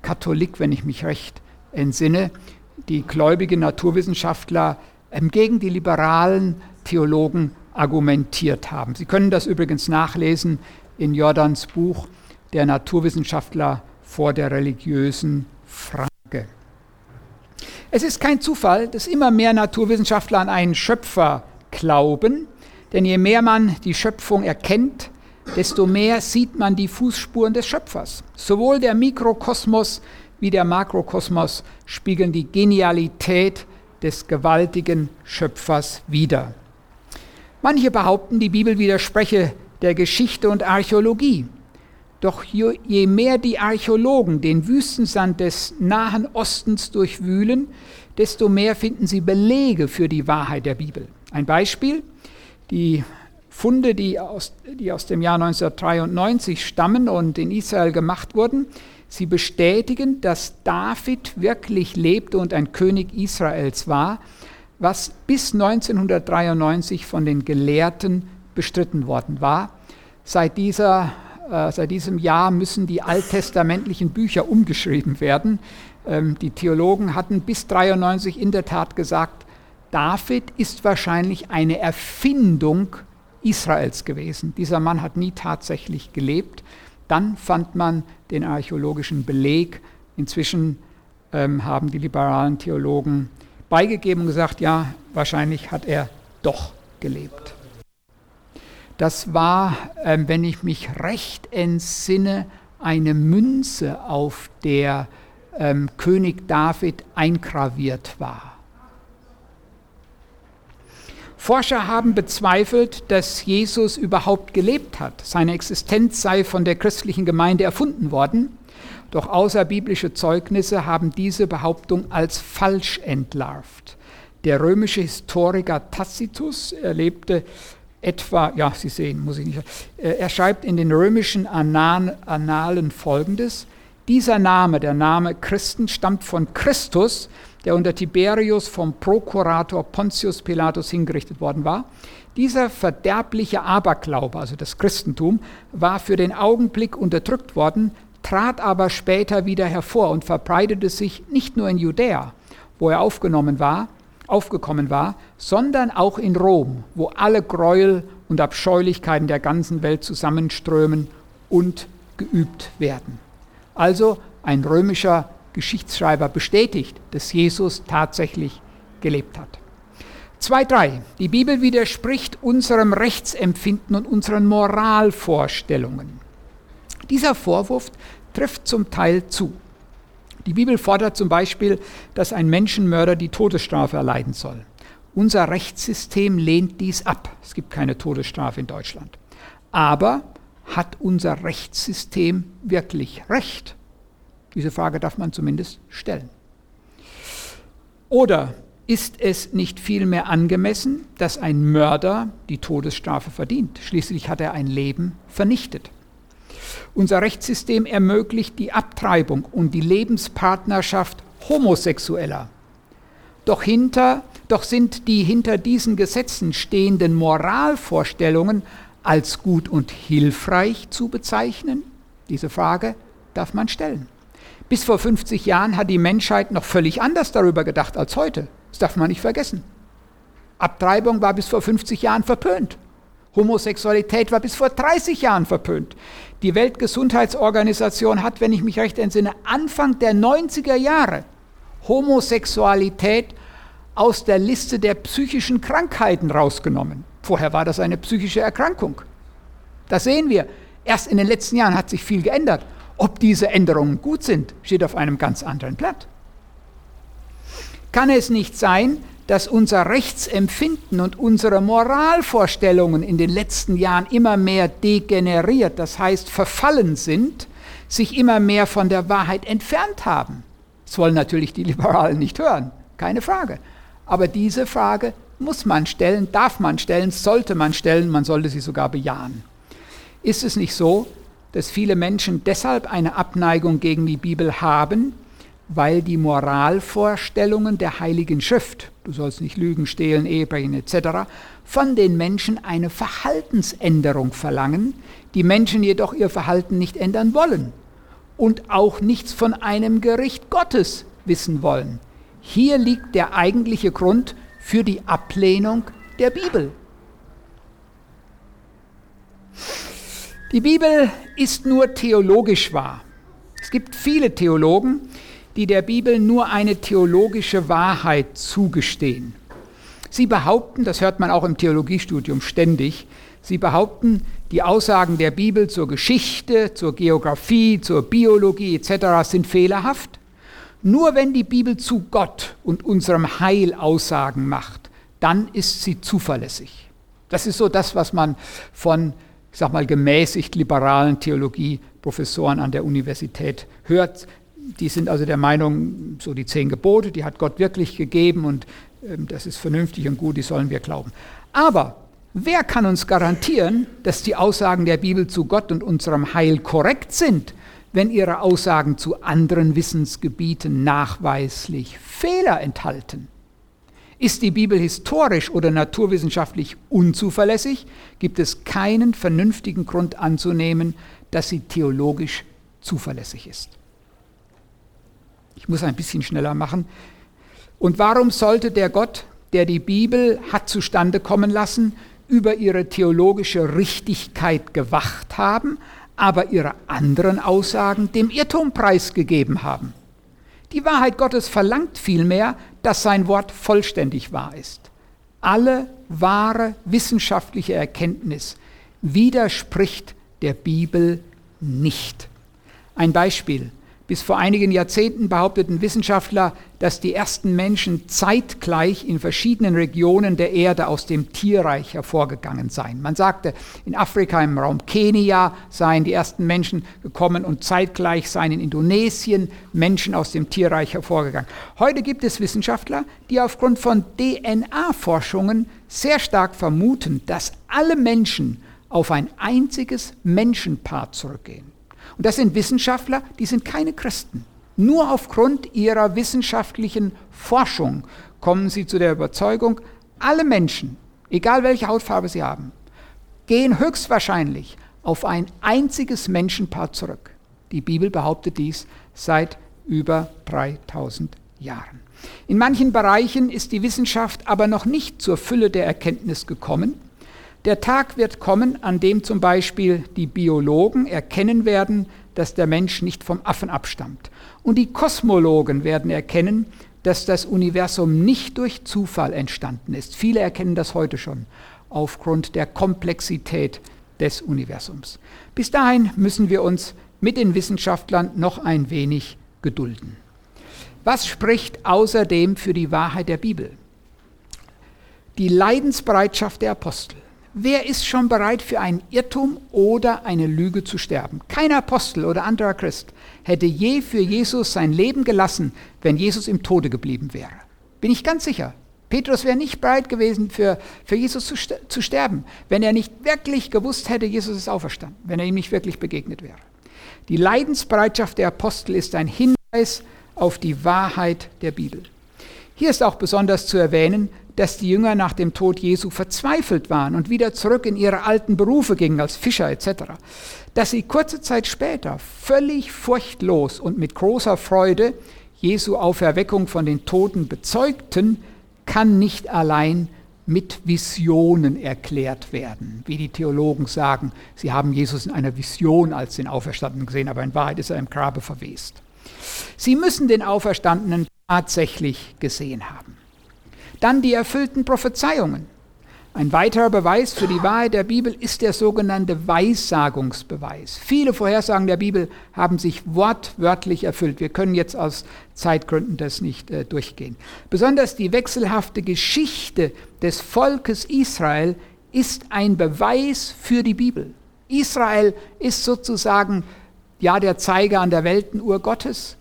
Katholik, wenn ich mich recht entsinne, die gläubigen Naturwissenschaftler ähm, gegen die liberalen Theologen argumentiert haben. Sie können das übrigens nachlesen in Jordans Buch Der Naturwissenschaftler vor der religiösen Frage. Es ist kein Zufall, dass immer mehr Naturwissenschaftler an einen Schöpfer glauben, denn je mehr man die Schöpfung erkennt, desto mehr sieht man die Fußspuren des Schöpfers. Sowohl der Mikrokosmos wie der Makrokosmos spiegeln die Genialität des gewaltigen Schöpfers wider. Manche behaupten, die Bibel widerspreche der Geschichte und Archäologie. Doch je mehr die Archäologen den Wüstensand des Nahen Ostens durchwühlen, desto mehr finden sie Belege für die Wahrheit der Bibel. Ein Beispiel, die Funde, die aus, die aus dem Jahr 1993 stammen und in Israel gemacht wurden, sie bestätigen, dass David wirklich lebte und ein König Israels war, was bis 1993 von den Gelehrten bestritten worden war. Seit dieser äh, seit diesem Jahr müssen die alttestamentlichen Bücher umgeschrieben werden. Ähm, die Theologen hatten bis 1993 in der Tat gesagt, David ist wahrscheinlich eine Erfindung Israels gewesen. Dieser Mann hat nie tatsächlich gelebt. Dann fand man den archäologischen Beleg. Inzwischen ähm, haben die liberalen Theologen beigegeben und gesagt, ja, wahrscheinlich hat er doch gelebt. Das war, ähm, wenn ich mich recht entsinne, eine Münze, auf der ähm, König David eingraviert war. Forscher haben bezweifelt, dass Jesus überhaupt gelebt hat. Seine Existenz sei von der christlichen Gemeinde erfunden worden. Doch außerbiblische Zeugnisse haben diese Behauptung als falsch entlarvt. Der römische Historiker Tacitus erlebte etwa, ja, Sie sehen, muss ich nicht. Äh, er schreibt in den römischen Annalen folgendes: Dieser Name, der Name Christen, stammt von Christus, der unter Tiberius vom Prokurator Pontius Pilatus hingerichtet worden war. Dieser verderbliche Aberglaube, also das Christentum, war für den Augenblick unterdrückt worden, trat aber später wieder hervor und verbreitete sich nicht nur in Judäa, wo er aufgenommen war, aufgekommen war, sondern auch in Rom, wo alle Gräuel und Abscheulichkeiten der ganzen Welt zusammenströmen und geübt werden. Also ein römischer Geschichtsschreiber bestätigt, dass Jesus tatsächlich gelebt hat. 2.3. Die Bibel widerspricht unserem Rechtsempfinden und unseren Moralvorstellungen. Dieser Vorwurf trifft zum Teil zu. Die Bibel fordert zum Beispiel, dass ein Menschenmörder die Todesstrafe erleiden soll. Unser Rechtssystem lehnt dies ab. Es gibt keine Todesstrafe in Deutschland. Aber hat unser Rechtssystem wirklich Recht? Diese Frage darf man zumindest stellen. Oder ist es nicht vielmehr angemessen, dass ein Mörder die Todesstrafe verdient? Schließlich hat er ein Leben vernichtet. Unser Rechtssystem ermöglicht die Abtreibung und die Lebenspartnerschaft Homosexueller. Doch, hinter, doch sind die hinter diesen Gesetzen stehenden Moralvorstellungen als gut und hilfreich zu bezeichnen? Diese Frage darf man stellen. Bis vor 50 Jahren hat die Menschheit noch völlig anders darüber gedacht als heute. Das darf man nicht vergessen. Abtreibung war bis vor 50 Jahren verpönt. Homosexualität war bis vor 30 Jahren verpönt. Die Weltgesundheitsorganisation hat, wenn ich mich recht entsinne, Anfang der 90er Jahre Homosexualität aus der Liste der psychischen Krankheiten rausgenommen. Vorher war das eine psychische Erkrankung. Das sehen wir. Erst in den letzten Jahren hat sich viel geändert. Ob diese Änderungen gut sind, steht auf einem ganz anderen Blatt. Kann es nicht sein, dass unser Rechtsempfinden und unsere Moralvorstellungen in den letzten Jahren immer mehr degeneriert, das heißt verfallen sind, sich immer mehr von der Wahrheit entfernt haben? Das wollen natürlich die Liberalen nicht hören, keine Frage. Aber diese Frage muss man stellen, darf man stellen, sollte man stellen, man sollte sie sogar bejahen. Ist es nicht so, dass viele Menschen deshalb eine Abneigung gegen die Bibel haben, weil die Moralvorstellungen der Heiligen Schrift, du sollst nicht lügen, stehlen, Ehebrechen etc., von den Menschen eine Verhaltensänderung verlangen, die Menschen jedoch ihr Verhalten nicht ändern wollen und auch nichts von einem Gericht Gottes wissen wollen. Hier liegt der eigentliche Grund für die Ablehnung der Bibel. Die Bibel ist nur theologisch wahr. Es gibt viele Theologen, die der Bibel nur eine theologische Wahrheit zugestehen. Sie behaupten, das hört man auch im Theologiestudium ständig, sie behaupten, die Aussagen der Bibel zur Geschichte, zur Geographie, zur Biologie etc. sind fehlerhaft. Nur wenn die Bibel zu Gott und unserem Heil Aussagen macht, dann ist sie zuverlässig. Das ist so das, was man von ich sage mal, gemäßigt liberalen Theologieprofessoren an der Universität hört. Die sind also der Meinung, so die zehn Gebote, die hat Gott wirklich gegeben und äh, das ist vernünftig und gut, die sollen wir glauben. Aber wer kann uns garantieren, dass die Aussagen der Bibel zu Gott und unserem Heil korrekt sind, wenn ihre Aussagen zu anderen Wissensgebieten nachweislich Fehler enthalten? Ist die Bibel historisch oder naturwissenschaftlich unzuverlässig, gibt es keinen vernünftigen Grund anzunehmen, dass sie theologisch zuverlässig ist. Ich muss ein bisschen schneller machen. Und warum sollte der Gott, der die Bibel hat zustande kommen lassen, über ihre theologische Richtigkeit gewacht haben, aber ihre anderen Aussagen dem Irrtum preisgegeben haben? Die Wahrheit Gottes verlangt vielmehr, dass sein Wort vollständig wahr ist. Alle wahre wissenschaftliche Erkenntnis widerspricht der Bibel nicht. Ein Beispiel. Bis vor einigen Jahrzehnten behaupteten Wissenschaftler, dass die ersten Menschen zeitgleich in verschiedenen Regionen der Erde aus dem Tierreich hervorgegangen seien. Man sagte, in Afrika im Raum Kenia seien die ersten Menschen gekommen und zeitgleich seien in Indonesien Menschen aus dem Tierreich hervorgegangen. Heute gibt es Wissenschaftler, die aufgrund von DNA-Forschungen sehr stark vermuten, dass alle Menschen auf ein einziges Menschenpaar zurückgehen. Und das sind Wissenschaftler, die sind keine Christen. Nur aufgrund ihrer wissenschaftlichen Forschung kommen sie zu der Überzeugung, alle Menschen, egal welche Hautfarbe sie haben, gehen höchstwahrscheinlich auf ein einziges Menschenpaar zurück. Die Bibel behauptet dies seit über 3000 Jahren. In manchen Bereichen ist die Wissenschaft aber noch nicht zur Fülle der Erkenntnis gekommen. Der Tag wird kommen, an dem zum Beispiel die Biologen erkennen werden, dass der Mensch nicht vom Affen abstammt. Und die Kosmologen werden erkennen, dass das Universum nicht durch Zufall entstanden ist. Viele erkennen das heute schon aufgrund der Komplexität des Universums. Bis dahin müssen wir uns mit den Wissenschaftlern noch ein wenig gedulden. Was spricht außerdem für die Wahrheit der Bibel? Die Leidensbereitschaft der Apostel. Wer ist schon bereit für einen Irrtum oder eine Lüge zu sterben? Kein Apostel oder anderer Christ hätte je für Jesus sein Leben gelassen, wenn Jesus im Tode geblieben wäre. Bin ich ganz sicher. Petrus wäre nicht bereit gewesen, für, für Jesus zu, zu sterben, wenn er nicht wirklich gewusst hätte, Jesus ist auferstanden, wenn er ihm nicht wirklich begegnet wäre. Die Leidensbereitschaft der Apostel ist ein Hinweis auf die Wahrheit der Bibel. Hier ist auch besonders zu erwähnen, dass die Jünger nach dem Tod Jesu verzweifelt waren und wieder zurück in ihre alten Berufe gingen als Fischer etc. Dass sie kurze Zeit später völlig furchtlos und mit großer Freude Jesu Auferweckung von den Toten bezeugten, kann nicht allein mit Visionen erklärt werden. Wie die Theologen sagen, sie haben Jesus in einer Vision als den Auferstandenen gesehen, aber in Wahrheit ist er im Grabe verwest. Sie müssen den Auferstandenen tatsächlich gesehen haben. Dann die erfüllten Prophezeiungen. Ein weiterer Beweis für die Wahrheit der Bibel ist der sogenannte Weissagungsbeweis. Viele Vorhersagen der Bibel haben sich wortwörtlich erfüllt. Wir können jetzt aus Zeitgründen das nicht äh, durchgehen. Besonders die wechselhafte Geschichte des Volkes Israel ist ein Beweis für die Bibel. Israel ist sozusagen ja der Zeiger an der Weltenuhr Gottes.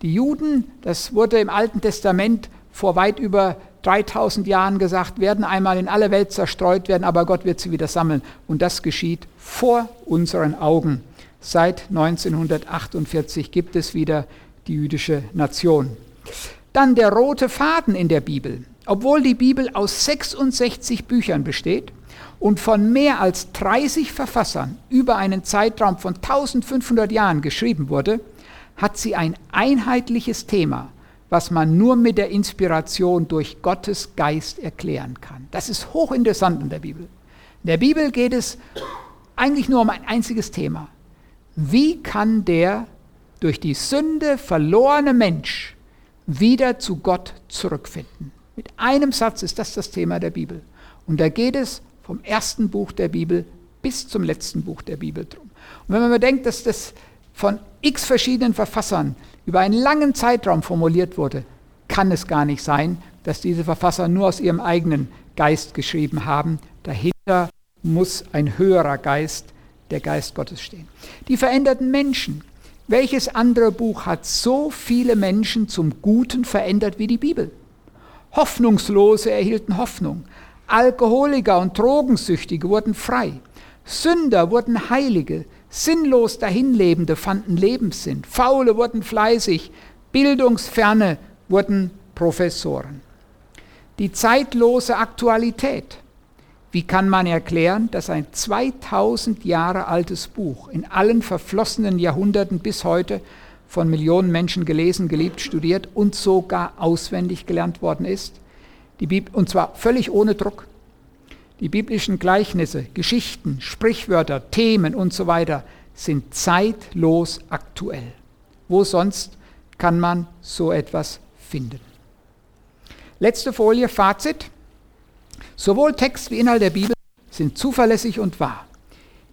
Die Juden, das wurde im Alten Testament vor weit über 3000 Jahren gesagt, werden einmal in alle Welt zerstreut werden, aber Gott wird sie wieder sammeln. Und das geschieht vor unseren Augen. Seit 1948 gibt es wieder die jüdische Nation. Dann der rote Faden in der Bibel. Obwohl die Bibel aus 66 Büchern besteht und von mehr als 30 Verfassern über einen Zeitraum von 1500 Jahren geschrieben wurde, hat sie ein einheitliches Thema was man nur mit der Inspiration durch Gottes Geist erklären kann. Das ist hochinteressant in der Bibel. In der Bibel geht es eigentlich nur um ein einziges Thema. Wie kann der durch die Sünde verlorene Mensch wieder zu Gott zurückfinden? Mit einem Satz ist das das Thema der Bibel. Und da geht es vom ersten Buch der Bibel bis zum letzten Buch der Bibel drum. Und wenn man bedenkt, dass das von x verschiedenen Verfassern über einen langen Zeitraum formuliert wurde, kann es gar nicht sein, dass diese Verfasser nur aus ihrem eigenen Geist geschrieben haben. Dahinter muss ein höherer Geist, der Geist Gottes stehen. Die veränderten Menschen. Welches andere Buch hat so viele Menschen zum Guten verändert wie die Bibel? Hoffnungslose erhielten Hoffnung. Alkoholiker und Drogensüchtige wurden frei. Sünder wurden Heilige. Sinnlos Dahinlebende fanden Lebenssinn, Faule wurden fleißig, Bildungsferne wurden Professoren. Die zeitlose Aktualität. Wie kann man erklären, dass ein 2000 Jahre altes Buch in allen verflossenen Jahrhunderten bis heute von Millionen Menschen gelesen, geliebt, studiert und sogar auswendig gelernt worden ist? und zwar völlig ohne Druck. Die biblischen Gleichnisse, Geschichten, Sprichwörter, Themen und so weiter sind zeitlos aktuell. Wo sonst kann man so etwas finden? Letzte Folie, Fazit. Sowohl Text wie Inhalt der Bibel sind zuverlässig und wahr.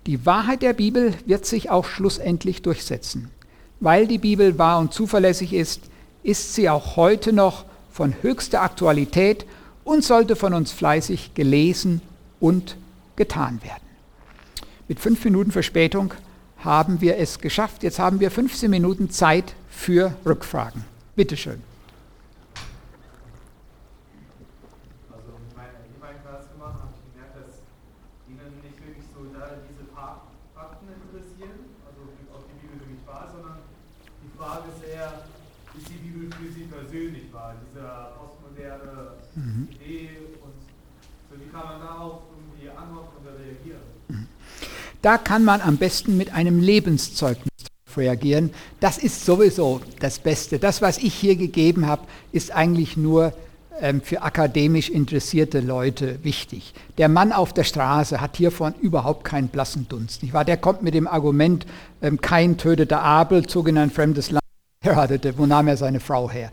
Die Wahrheit der Bibel wird sich auch schlussendlich durchsetzen. Weil die Bibel wahr und zuverlässig ist, ist sie auch heute noch von höchster Aktualität und sollte von uns fleißig gelesen und getan werden. Mit fünf Minuten Verspätung haben wir es geschafft. Jetzt haben wir 15 Minuten Zeit für Rückfragen. Bitte schön. Also in meiner E-Mail-Class gemacht, habe ich gemerkt, dass Ihnen nicht wirklich so da diese Fakten interessieren, also ob die Bibel wirklich wahr, sondern die Frage ist eher, ist die Bibel für Sie persönlich wahr? Diese postmoderne mhm. Idee und so, wie kann man darauf da kann man am besten mit einem Lebenszeugnis reagieren. Das ist sowieso das Beste. Das, was ich hier gegeben habe, ist eigentlich nur ähm, für akademisch interessierte Leute wichtig. Der Mann auf der Straße hat hiervon überhaupt keinen blassen Dunst. Nicht wahr? Der kommt mit dem Argument, ähm, kein tötete Abel, zog in ein fremdes Land, heiratete, wo nahm er seine Frau her?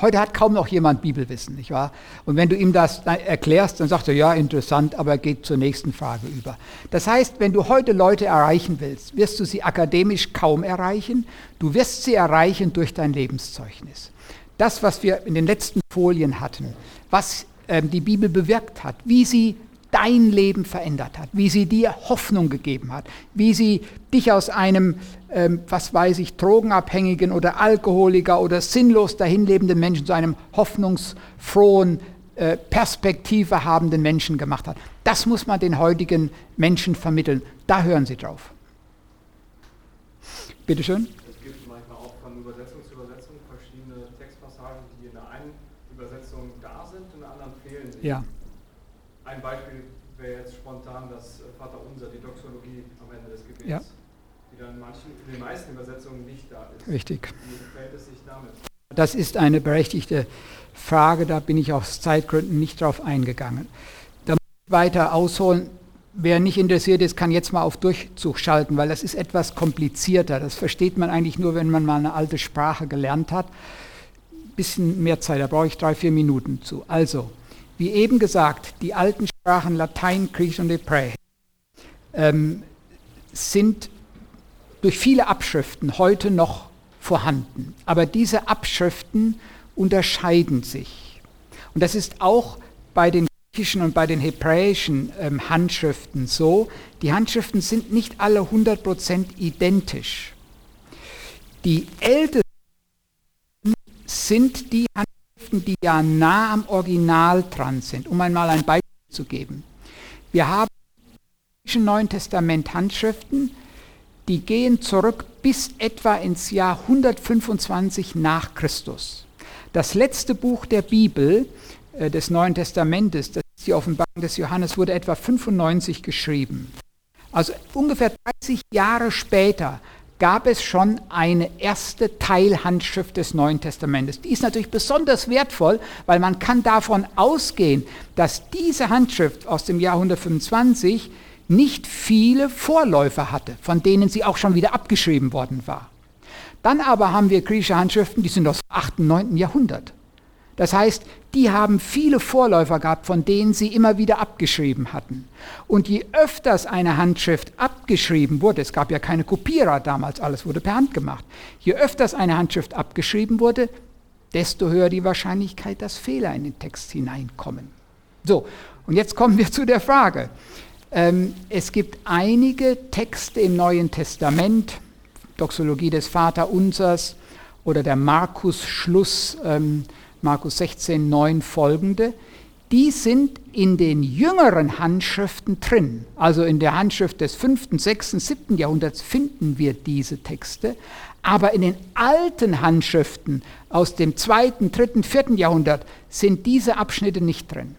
Heute hat kaum noch jemand Bibelwissen, nicht wahr? Und wenn du ihm das erklärst, dann sagt er, ja, interessant, aber er geht zur nächsten Frage über. Das heißt, wenn du heute Leute erreichen willst, wirst du sie akademisch kaum erreichen. Du wirst sie erreichen durch dein Lebenszeugnis. Das, was wir in den letzten Folien hatten, was ähm, die Bibel bewirkt hat, wie sie dein Leben verändert hat, wie sie dir Hoffnung gegeben hat, wie sie dich aus einem, ähm, was weiß ich, drogenabhängigen oder Alkoholiker oder sinnlos dahinlebenden Menschen zu einem hoffnungsfrohen, äh, Perspektive habenden Menschen gemacht hat. Das muss man den heutigen Menschen vermitteln. Da hören sie drauf. Bitte schön. Es gibt manchmal auch von Übersetzung zu Übersetzung verschiedene Textpassagen, die in der einen Übersetzung da sind, in der anderen fehlen. Ja. Ein Beispiel wäre jetzt spontan das äh, Vaterunser, die Doxologie am Gebets, Ja. die dann manchen, in den meisten Übersetzungen nicht da ist. Richtig. Wie gefällt es sich damit? Das ist eine berechtigte Frage, da bin ich aus Zeitgründen nicht drauf eingegangen. Da muss ich weiter ausholen. Wer nicht interessiert ist, kann jetzt mal auf Durchzug schalten, weil das ist etwas komplizierter. Das versteht man eigentlich nur, wenn man mal eine alte Sprache gelernt hat. Ein bisschen mehr Zeit, da brauche ich drei, vier Minuten zu. Also, wie eben gesagt, die alten Sprachen Latein, Griechisch und Hebräisch ähm, sind durch viele Abschriften heute noch vorhanden. Aber diese Abschriften unterscheiden sich. Und das ist auch bei den griechischen und bei den hebräischen ähm, Handschriften so. Die Handschriften sind nicht alle 100% identisch. Die ältesten sind die Handschriften, die ja nah am Original dran sind. Um einmal ein Beispiel zu geben. Wir haben Neuen Testament Handschriften, die gehen zurück bis etwa ins Jahr 125 nach Christus. Das letzte Buch der Bibel äh, des Neuen Testamentes, das ist die Offenbarung des Johannes, wurde etwa 95 geschrieben. Also ungefähr 30 Jahre später gab es schon eine erste Teilhandschrift des Neuen Testamentes. Die ist natürlich besonders wertvoll, weil man kann davon ausgehen, dass diese Handschrift aus dem Jahr 125 nicht viele Vorläufer hatte, von denen sie auch schon wieder abgeschrieben worden war. Dann aber haben wir griechische Handschriften, die sind aus dem 8., 9. Jahrhundert. Das heißt, die haben viele Vorläufer gehabt, von denen sie immer wieder abgeschrieben hatten. Und je öfters eine Handschrift abgeschrieben wurde, es gab ja keine Kopierer damals, alles wurde per Hand gemacht, je öfters eine Handschrift abgeschrieben wurde, desto höher die Wahrscheinlichkeit, dass Fehler in den Text hineinkommen. So, und jetzt kommen wir zu der Frage. Ähm, es gibt einige Texte im Neuen Testament, Doxologie des Vaterunsers oder der Markus-Schluss, ähm, Markus 16, 9 folgende, die sind in den jüngeren Handschriften drin. Also in der Handschrift des 5., 6., 7. Jahrhunderts finden wir diese Texte, aber in den alten Handschriften aus dem 2., 3., 4. Jahrhundert sind diese Abschnitte nicht drin.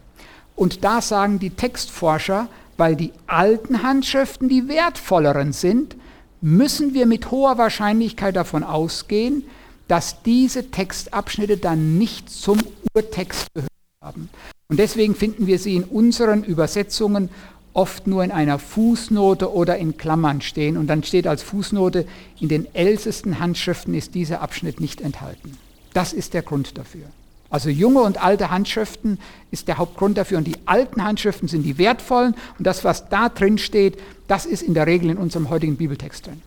Und da sagen die Textforscher, weil die alten Handschriften die wertvolleren sind, müssen wir mit hoher Wahrscheinlichkeit davon ausgehen, dass diese Textabschnitte dann nicht zum Urtext gehört haben. Und deswegen finden wir sie in unseren Übersetzungen oft nur in einer Fußnote oder in Klammern stehen. Und dann steht als Fußnote, in den ältesten Handschriften ist dieser Abschnitt nicht enthalten. Das ist der Grund dafür. Also junge und alte Handschriften ist der Hauptgrund dafür. Und die alten Handschriften sind die wertvollen. Und das, was da drin steht, das ist in der Regel in unserem heutigen Bibeltext drin.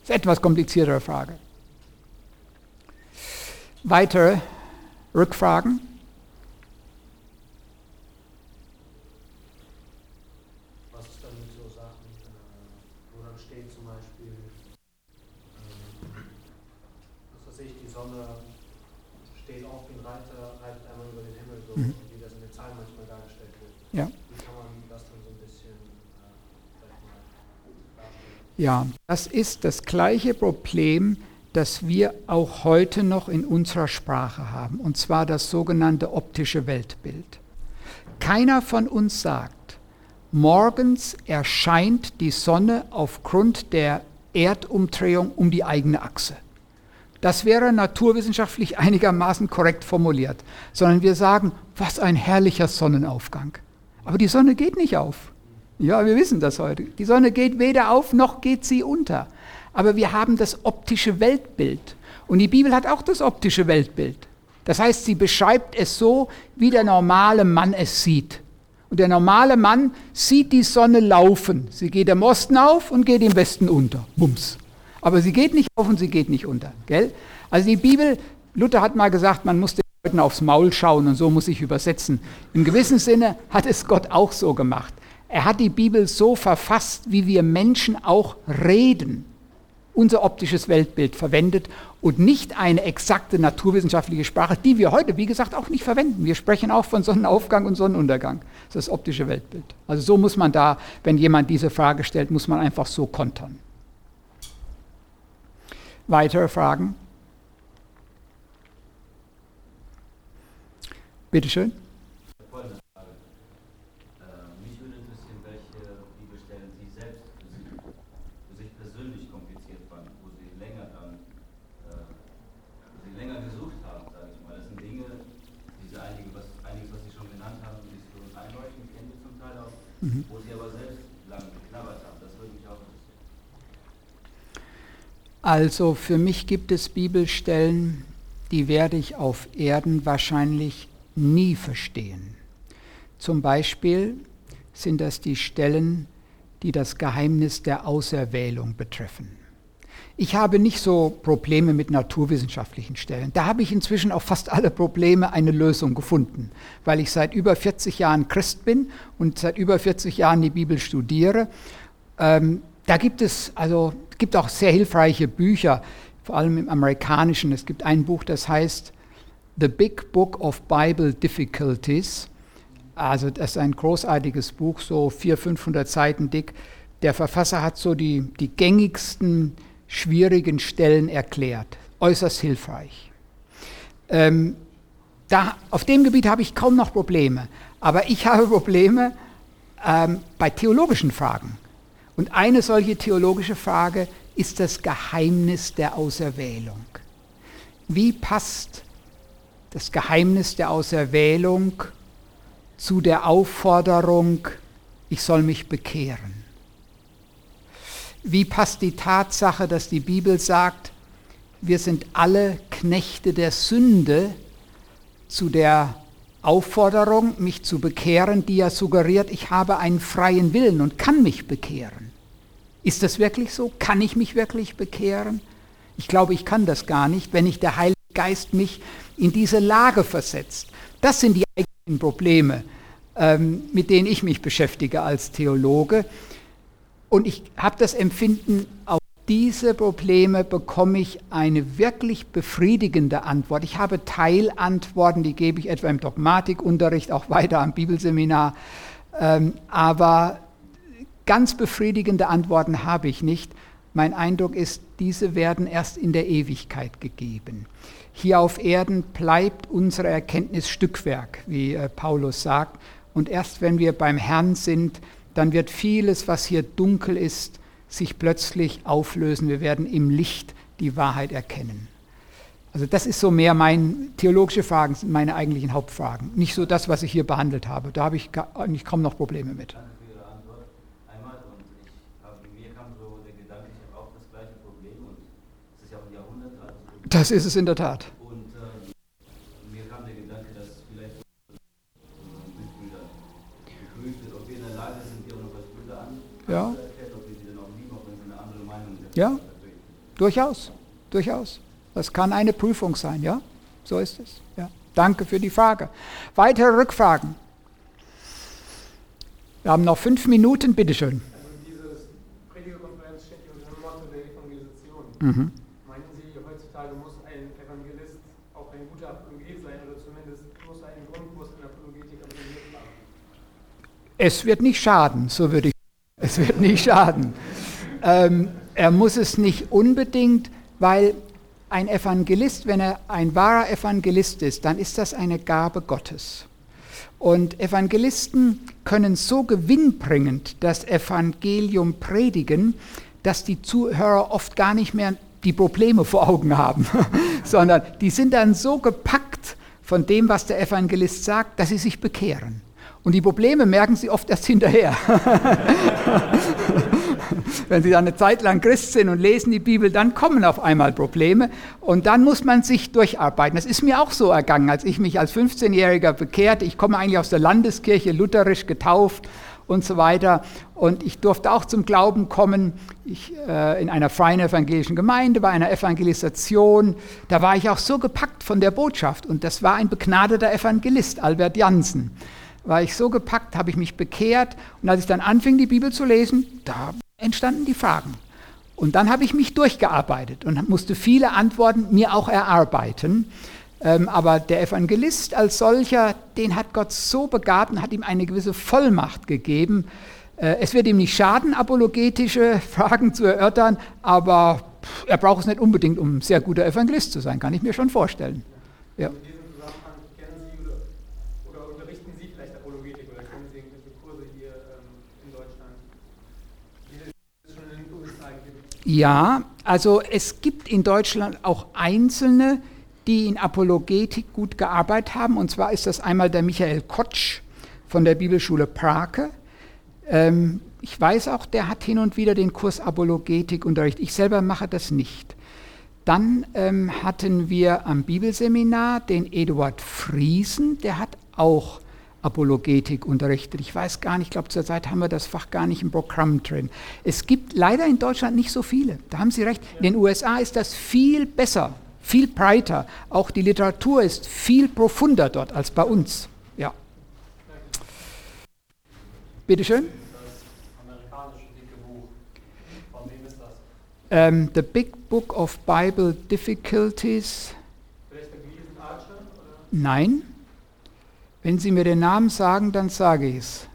Das ist eine etwas kompliziertere Frage. Weitere Rückfragen? Was ist dann mit so Sachen, äh, wo dann steht zum Beispiel, ähm, was weiß ich, die Sonne steht auf den Reiter, reitet einmal über den Himmel, so Mhm. wie das in den Zahlen manchmal dargestellt wird. Ja. Wie kann man das dann so ein bisschen äh, vielleicht mal darstellen? Ja, das ist das gleiche Problem, das wir auch heute noch in unserer Sprache haben, und zwar das sogenannte optische Weltbild. Keiner von uns sagt, morgens erscheint die Sonne aufgrund der Erdumdrehung um die eigene Achse. Das wäre naturwissenschaftlich einigermaßen korrekt formuliert, sondern wir sagen, was ein herrlicher Sonnenaufgang. Aber die Sonne geht nicht auf. Ja, wir wissen das heute. Die Sonne geht weder auf noch geht sie unter. Aber wir haben das optische Weltbild. Und die Bibel hat auch das optische Weltbild. Das heißt, sie beschreibt es so, wie der normale Mann es sieht. Und der normale Mann sieht die Sonne laufen. Sie geht im Osten auf und geht im Westen unter. Bums. Aber sie geht nicht auf und sie geht nicht unter. Gell? Also die Bibel, Luther hat mal gesagt, man muss den Leuten aufs Maul schauen und so muss ich übersetzen. Im gewissen Sinne hat es Gott auch so gemacht. Er hat die Bibel so verfasst, wie wir Menschen auch reden, unser optisches Weltbild verwendet und nicht eine exakte naturwissenschaftliche Sprache, die wir heute, wie gesagt, auch nicht verwenden. Wir sprechen auch von Sonnenaufgang und Sonnenuntergang. Das ist das optische Weltbild. Also so muss man da, wenn jemand diese Frage stellt, muss man einfach so kontern. Weitere Fragen? Bitte schön. mhm. wo Sie aber selbst lange geknabbert haben. Das würde mich auch interessieren. Also für mich gibt es Bibelstellen, die werde ich auf Erden wahrscheinlich nie verstehen. Zum Beispiel sind das die Stellen, die das Geheimnis der Auserwählung betreffen. Ich habe nicht so Probleme mit naturwissenschaftlichen Stellen. Da habe ich inzwischen auf fast alle Probleme eine Lösung gefunden, weil ich seit über 40 Jahren Christ bin und seit über 40 Jahren die Bibel studiere. Ähm, da gibt es also gibt auch sehr hilfreiche Bücher, vor allem im Amerikanischen. Es gibt ein Buch, das heißt The Big Book of Bible Difficulties. Also das ist ein großartiges Buch, so 400, 500 Seiten dick. Der Verfasser hat so die, die gängigsten schwierigen Stellen erklärt. Äußerst hilfreich. Ähm, da, auf dem Gebiet habe ich kaum noch Probleme, aber ich habe Probleme ähm, bei theologischen Fragen. Und eine solche theologische Frage ist das Geheimnis der Auserwählung. Wie passt das Geheimnis der Auserwählung zu der Aufforderung, ich soll mich bekehren? Wie passt die Tatsache, dass die Bibel sagt, wir sind alle Knechte der Sünde zu der Aufforderung, mich zu bekehren, die ja suggeriert, ich habe einen freien Willen und kann mich bekehren. Ist das wirklich so? Kann ich mich wirklich bekehren? Ich glaube, ich kann das gar nicht, wenn nicht der Heilige Geist mich in diese Lage versetzt. Das sind die eigentlichen Probleme, ähm, mit denen ich mich beschäftige als Theologe. Und ich habe das Empfinden, auf diese Probleme bekomme ich eine wirklich befriedigende Antwort. Ich habe Teilantworten, die gebe ich etwa im Dogmatikunterricht, auch weiter am Bibelseminar. Ähm, aber ganz befriedigende Antworten habe ich nicht. Mein Eindruck ist, diese werden erst in der Ewigkeit gegeben. Hier auf Erden bleibt unsere Erkenntnis Stückwerk, wie äh, Paulus sagt. Und erst wenn wir beim Herrn sind, dann wird vieles, was hier dunkel ist, sich plötzlich auflösen. Wir werden im Licht die Wahrheit erkennen. Also das ist so mehr meine theologische Fragen, sind meine eigentlichen Hauptfragen. Nicht so das, was ich hier behandelt habe. Da habe ich eigentlich kaum noch Probleme mit. Danke für Ihre Antwort. Einmal, und ich habe, mir kam so der Gedanke, ich habe auch das gleiche Problem und es ist ja auch ein Jahrhundert alt. Das ist es in der Tat. Ja. Ja, durchaus, durchaus. Das kann eine Prüfung sein, ja? So ist es. Ja. Danke für die Frage. Weitere Rückfragen? Wir haben noch fünf Minuten, bitteschön. Also diese Predigerkonferenz steht unter dem Motto der Evangelisation. Mhm. Meinen Sie, heutzutage muss ein Evangelist auch ein guter Apologet sein oder zumindest muss er einen Grundkurs in Apologetik absolviert haben? Es wird nicht schaden, so würde ich es wird nicht schaden. Ähm, er muss es nicht unbedingt, weil ein Evangelist, wenn er ein wahrer Evangelist ist, dann ist das eine Gabe Gottes. Und Evangelisten können so gewinnbringend das Evangelium predigen, dass die Zuhörer oft gar nicht mehr die Probleme vor Augen haben, sondern die sind dann so gepackt von dem, was der Evangelist sagt, dass sie sich bekehren. Und die Probleme merken sie oft erst hinterher. Wenn Sie dann eine Zeit lang Christ sind und lesen die Bibel, dann kommen auf einmal Probleme und dann muss man sich durcharbeiten. Das ist mir auch so ergangen, als ich mich als 15-Jähriger bekehrte. Ich komme eigentlich aus der Landeskirche, lutherisch getauft und so weiter. Und ich durfte auch zum Glauben kommen ich, äh, in einer freien evangelischen Gemeinde, bei einer Evangelisation. Da war ich auch so gepackt von der Botschaft. Und das war ein begnadeter Evangelist, Albert Jansen. War ich so gepackt, habe ich mich bekehrt. Und als ich dann anfing, die Bibel zu lesen, da entstanden die Fragen. Und dann habe ich mich durchgearbeitet und musste viele Antworten mir auch erarbeiten. Ähm, aber der Evangelist als solcher, den hat Gott so begabt und hat ihm eine gewisse Vollmacht gegeben. Äh, es wird ihm nicht schaden, apologetische Fragen zu erörtern, aber er braucht es nicht unbedingt, um ein sehr guter Evangelist zu sein, kann ich mir schon vorstellen. Ja. In diesem Zusammenhang kennen Sie oder, oder unterrichten Sie vielleicht Apologetik oder kennen Sie irgendwelche Kurse hier ähm, in Deutschland, die es schon in den USA gibt? Ja, also es gibt in Deutschland auch einzelne, die in Apologetik gut gearbeitet haben. Und zwar ist das einmal der Michael Kotsch von der Bibelschule Prake. Ähm, ich weiß auch, der hat hin und wieder den Kurs Apologetik unterrichtet. Ich selber mache das nicht. Dann ähm, hatten wir am Bibelseminar den Eduard Friesen, der hat auch Apologetik unterrichtet. Ich weiß gar nicht, ich glaube, zurzeit haben wir das Fach gar nicht im Programm drin. Es gibt leider in Deutschland nicht so viele. Da haben Sie recht. In den USA ist das viel besser viel breiter. Auch die Literatur ist viel profunder dort als bei uns. Ja. Bitte schön. Um, ähm, the Big Book of Bible Difficulties. Nein. Wenn Sie mir den Namen sagen, dann sage ich es.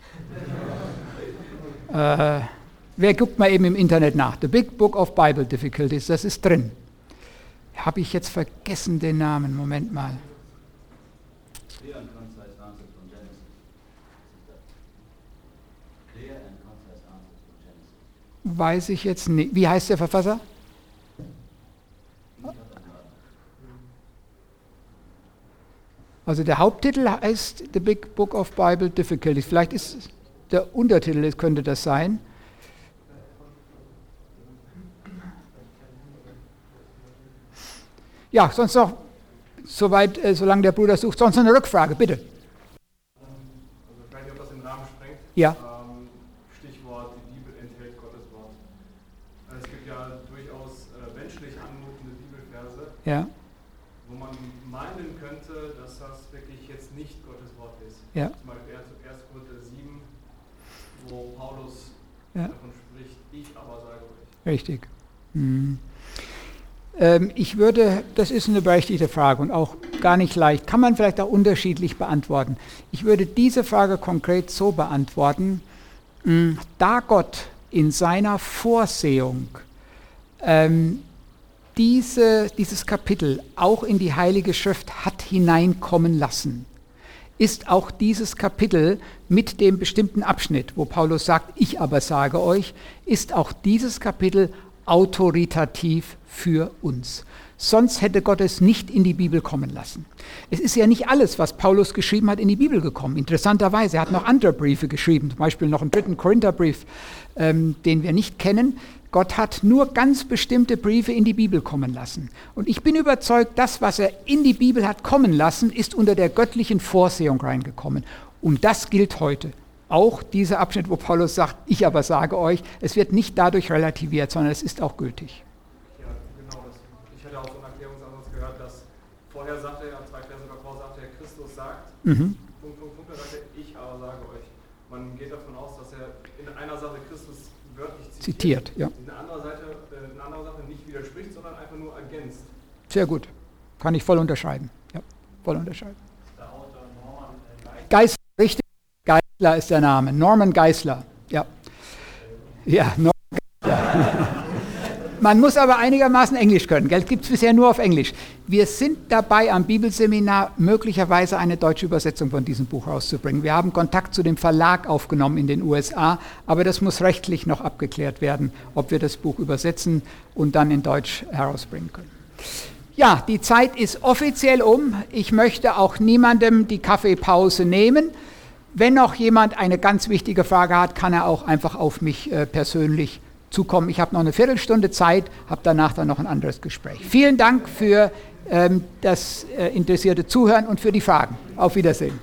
äh, wer guckt mal eben im Internet nach? The Big Book of Bible Difficulties, das ist drin. Habe ich jetzt vergessen den Namen? Moment mal. Weiß ich jetzt nicht. Wie heißt der Verfasser? Also der Haupttitel heißt The Big Book of Bible Difficulties. Vielleicht ist der Untertitel, könnte das sein. Ja, sonst noch, soweit, äh, solange der Bruder sucht, sonst noch eine Rückfrage, bitte. Also ich weiß nicht, ob das den Rahmen sprengt. Ja. Ähm, Stichwort, die Bibel enthält Gottes Wort. Es gibt ja durchaus äh, menschlich anmutende Bibelverse, ja. wo man meinen könnte, dass das wirklich jetzt nicht Gottes Wort ist. Ja. Zum Beispiel 1. Korinther 7, wo Paulus ja. davon spricht, ich aber sage euch. Richtig. Mhm. Ähm, ich würde, das ist eine berechtigte Frage und auch gar nicht leicht, kann man vielleicht auch unterschiedlich beantworten. Ich würde diese Frage konkret so beantworten, hm, da Gott in seiner Vorsehung ähm, diese, dieses Kapitel auch in die Heilige Schrift hat hineinkommen lassen, ist auch dieses Kapitel mit dem bestimmten Abschnitt, wo Paulus sagt, ich aber sage euch, ist auch dieses Kapitel autoritativ für uns. Sonst hätte Gott es nicht in die Bibel kommen lassen. Es ist ja nicht alles, was Paulus geschrieben hat, in die Bibel gekommen. Interessanterweise, er hat noch andere Briefe geschrieben, zum Beispiel noch einen dritten Korintherbrief, ähm, den wir nicht kennen. Gott hat nur ganz bestimmte Briefe in die Bibel kommen lassen. Und ich bin überzeugt, das, was er in die Bibel hat kommen lassen, ist unter der göttlichen Vorsehung reingekommen. Und das gilt heute. Auch dieser Abschnitt, wo Paulus sagt, ich aber sage euch, es wird nicht dadurch relativiert, sondern es ist auch gültig. Ja, genau. Das, ich hatte auch so einen Erklärungsansatz gehört, dass vorher sagte er, zwei Verse davor sagte er, Christus sagt, mhm. Punkt, Punkt, Punkt, da sagte er, ich aber sage euch. Man geht davon aus, dass er in einer Sache Christus wörtlich zitiert, zitiert ja. in einer, Seite, äh, in einer Sache nicht widerspricht, sondern einfach nur ergänzt. Sehr gut. Kann ich voll unterscheiden. Ja, voll unterscheiden. Geist, richtig. Geisler ist der Name. Norman Geisler. Ja. Ja, Norman Geisler. Man muss aber einigermaßen Englisch können. Geld gibt es bisher nur auf Englisch. Wir sind dabei, am Bibelseminar möglicherweise eine deutsche Übersetzung von diesem Buch rauszubringen. Wir haben Kontakt zu dem Verlag aufgenommen in den USA, aber das muss rechtlich noch abgeklärt werden, ob wir das Buch übersetzen und dann in Deutsch herausbringen können. Ja, die Zeit ist offiziell um. Ich möchte auch niemandem die Kaffeepause nehmen. Wenn noch jemand eine ganz wichtige Frage hat, kann er auch einfach auf mich äh, persönlich zukommen. Ich habe noch eine Viertelstunde Zeit, habe danach dann noch ein anderes Gespräch. Vielen Dank für ähm, das äh, interessierte Zuhören und für die Fragen. Auf Wiedersehen.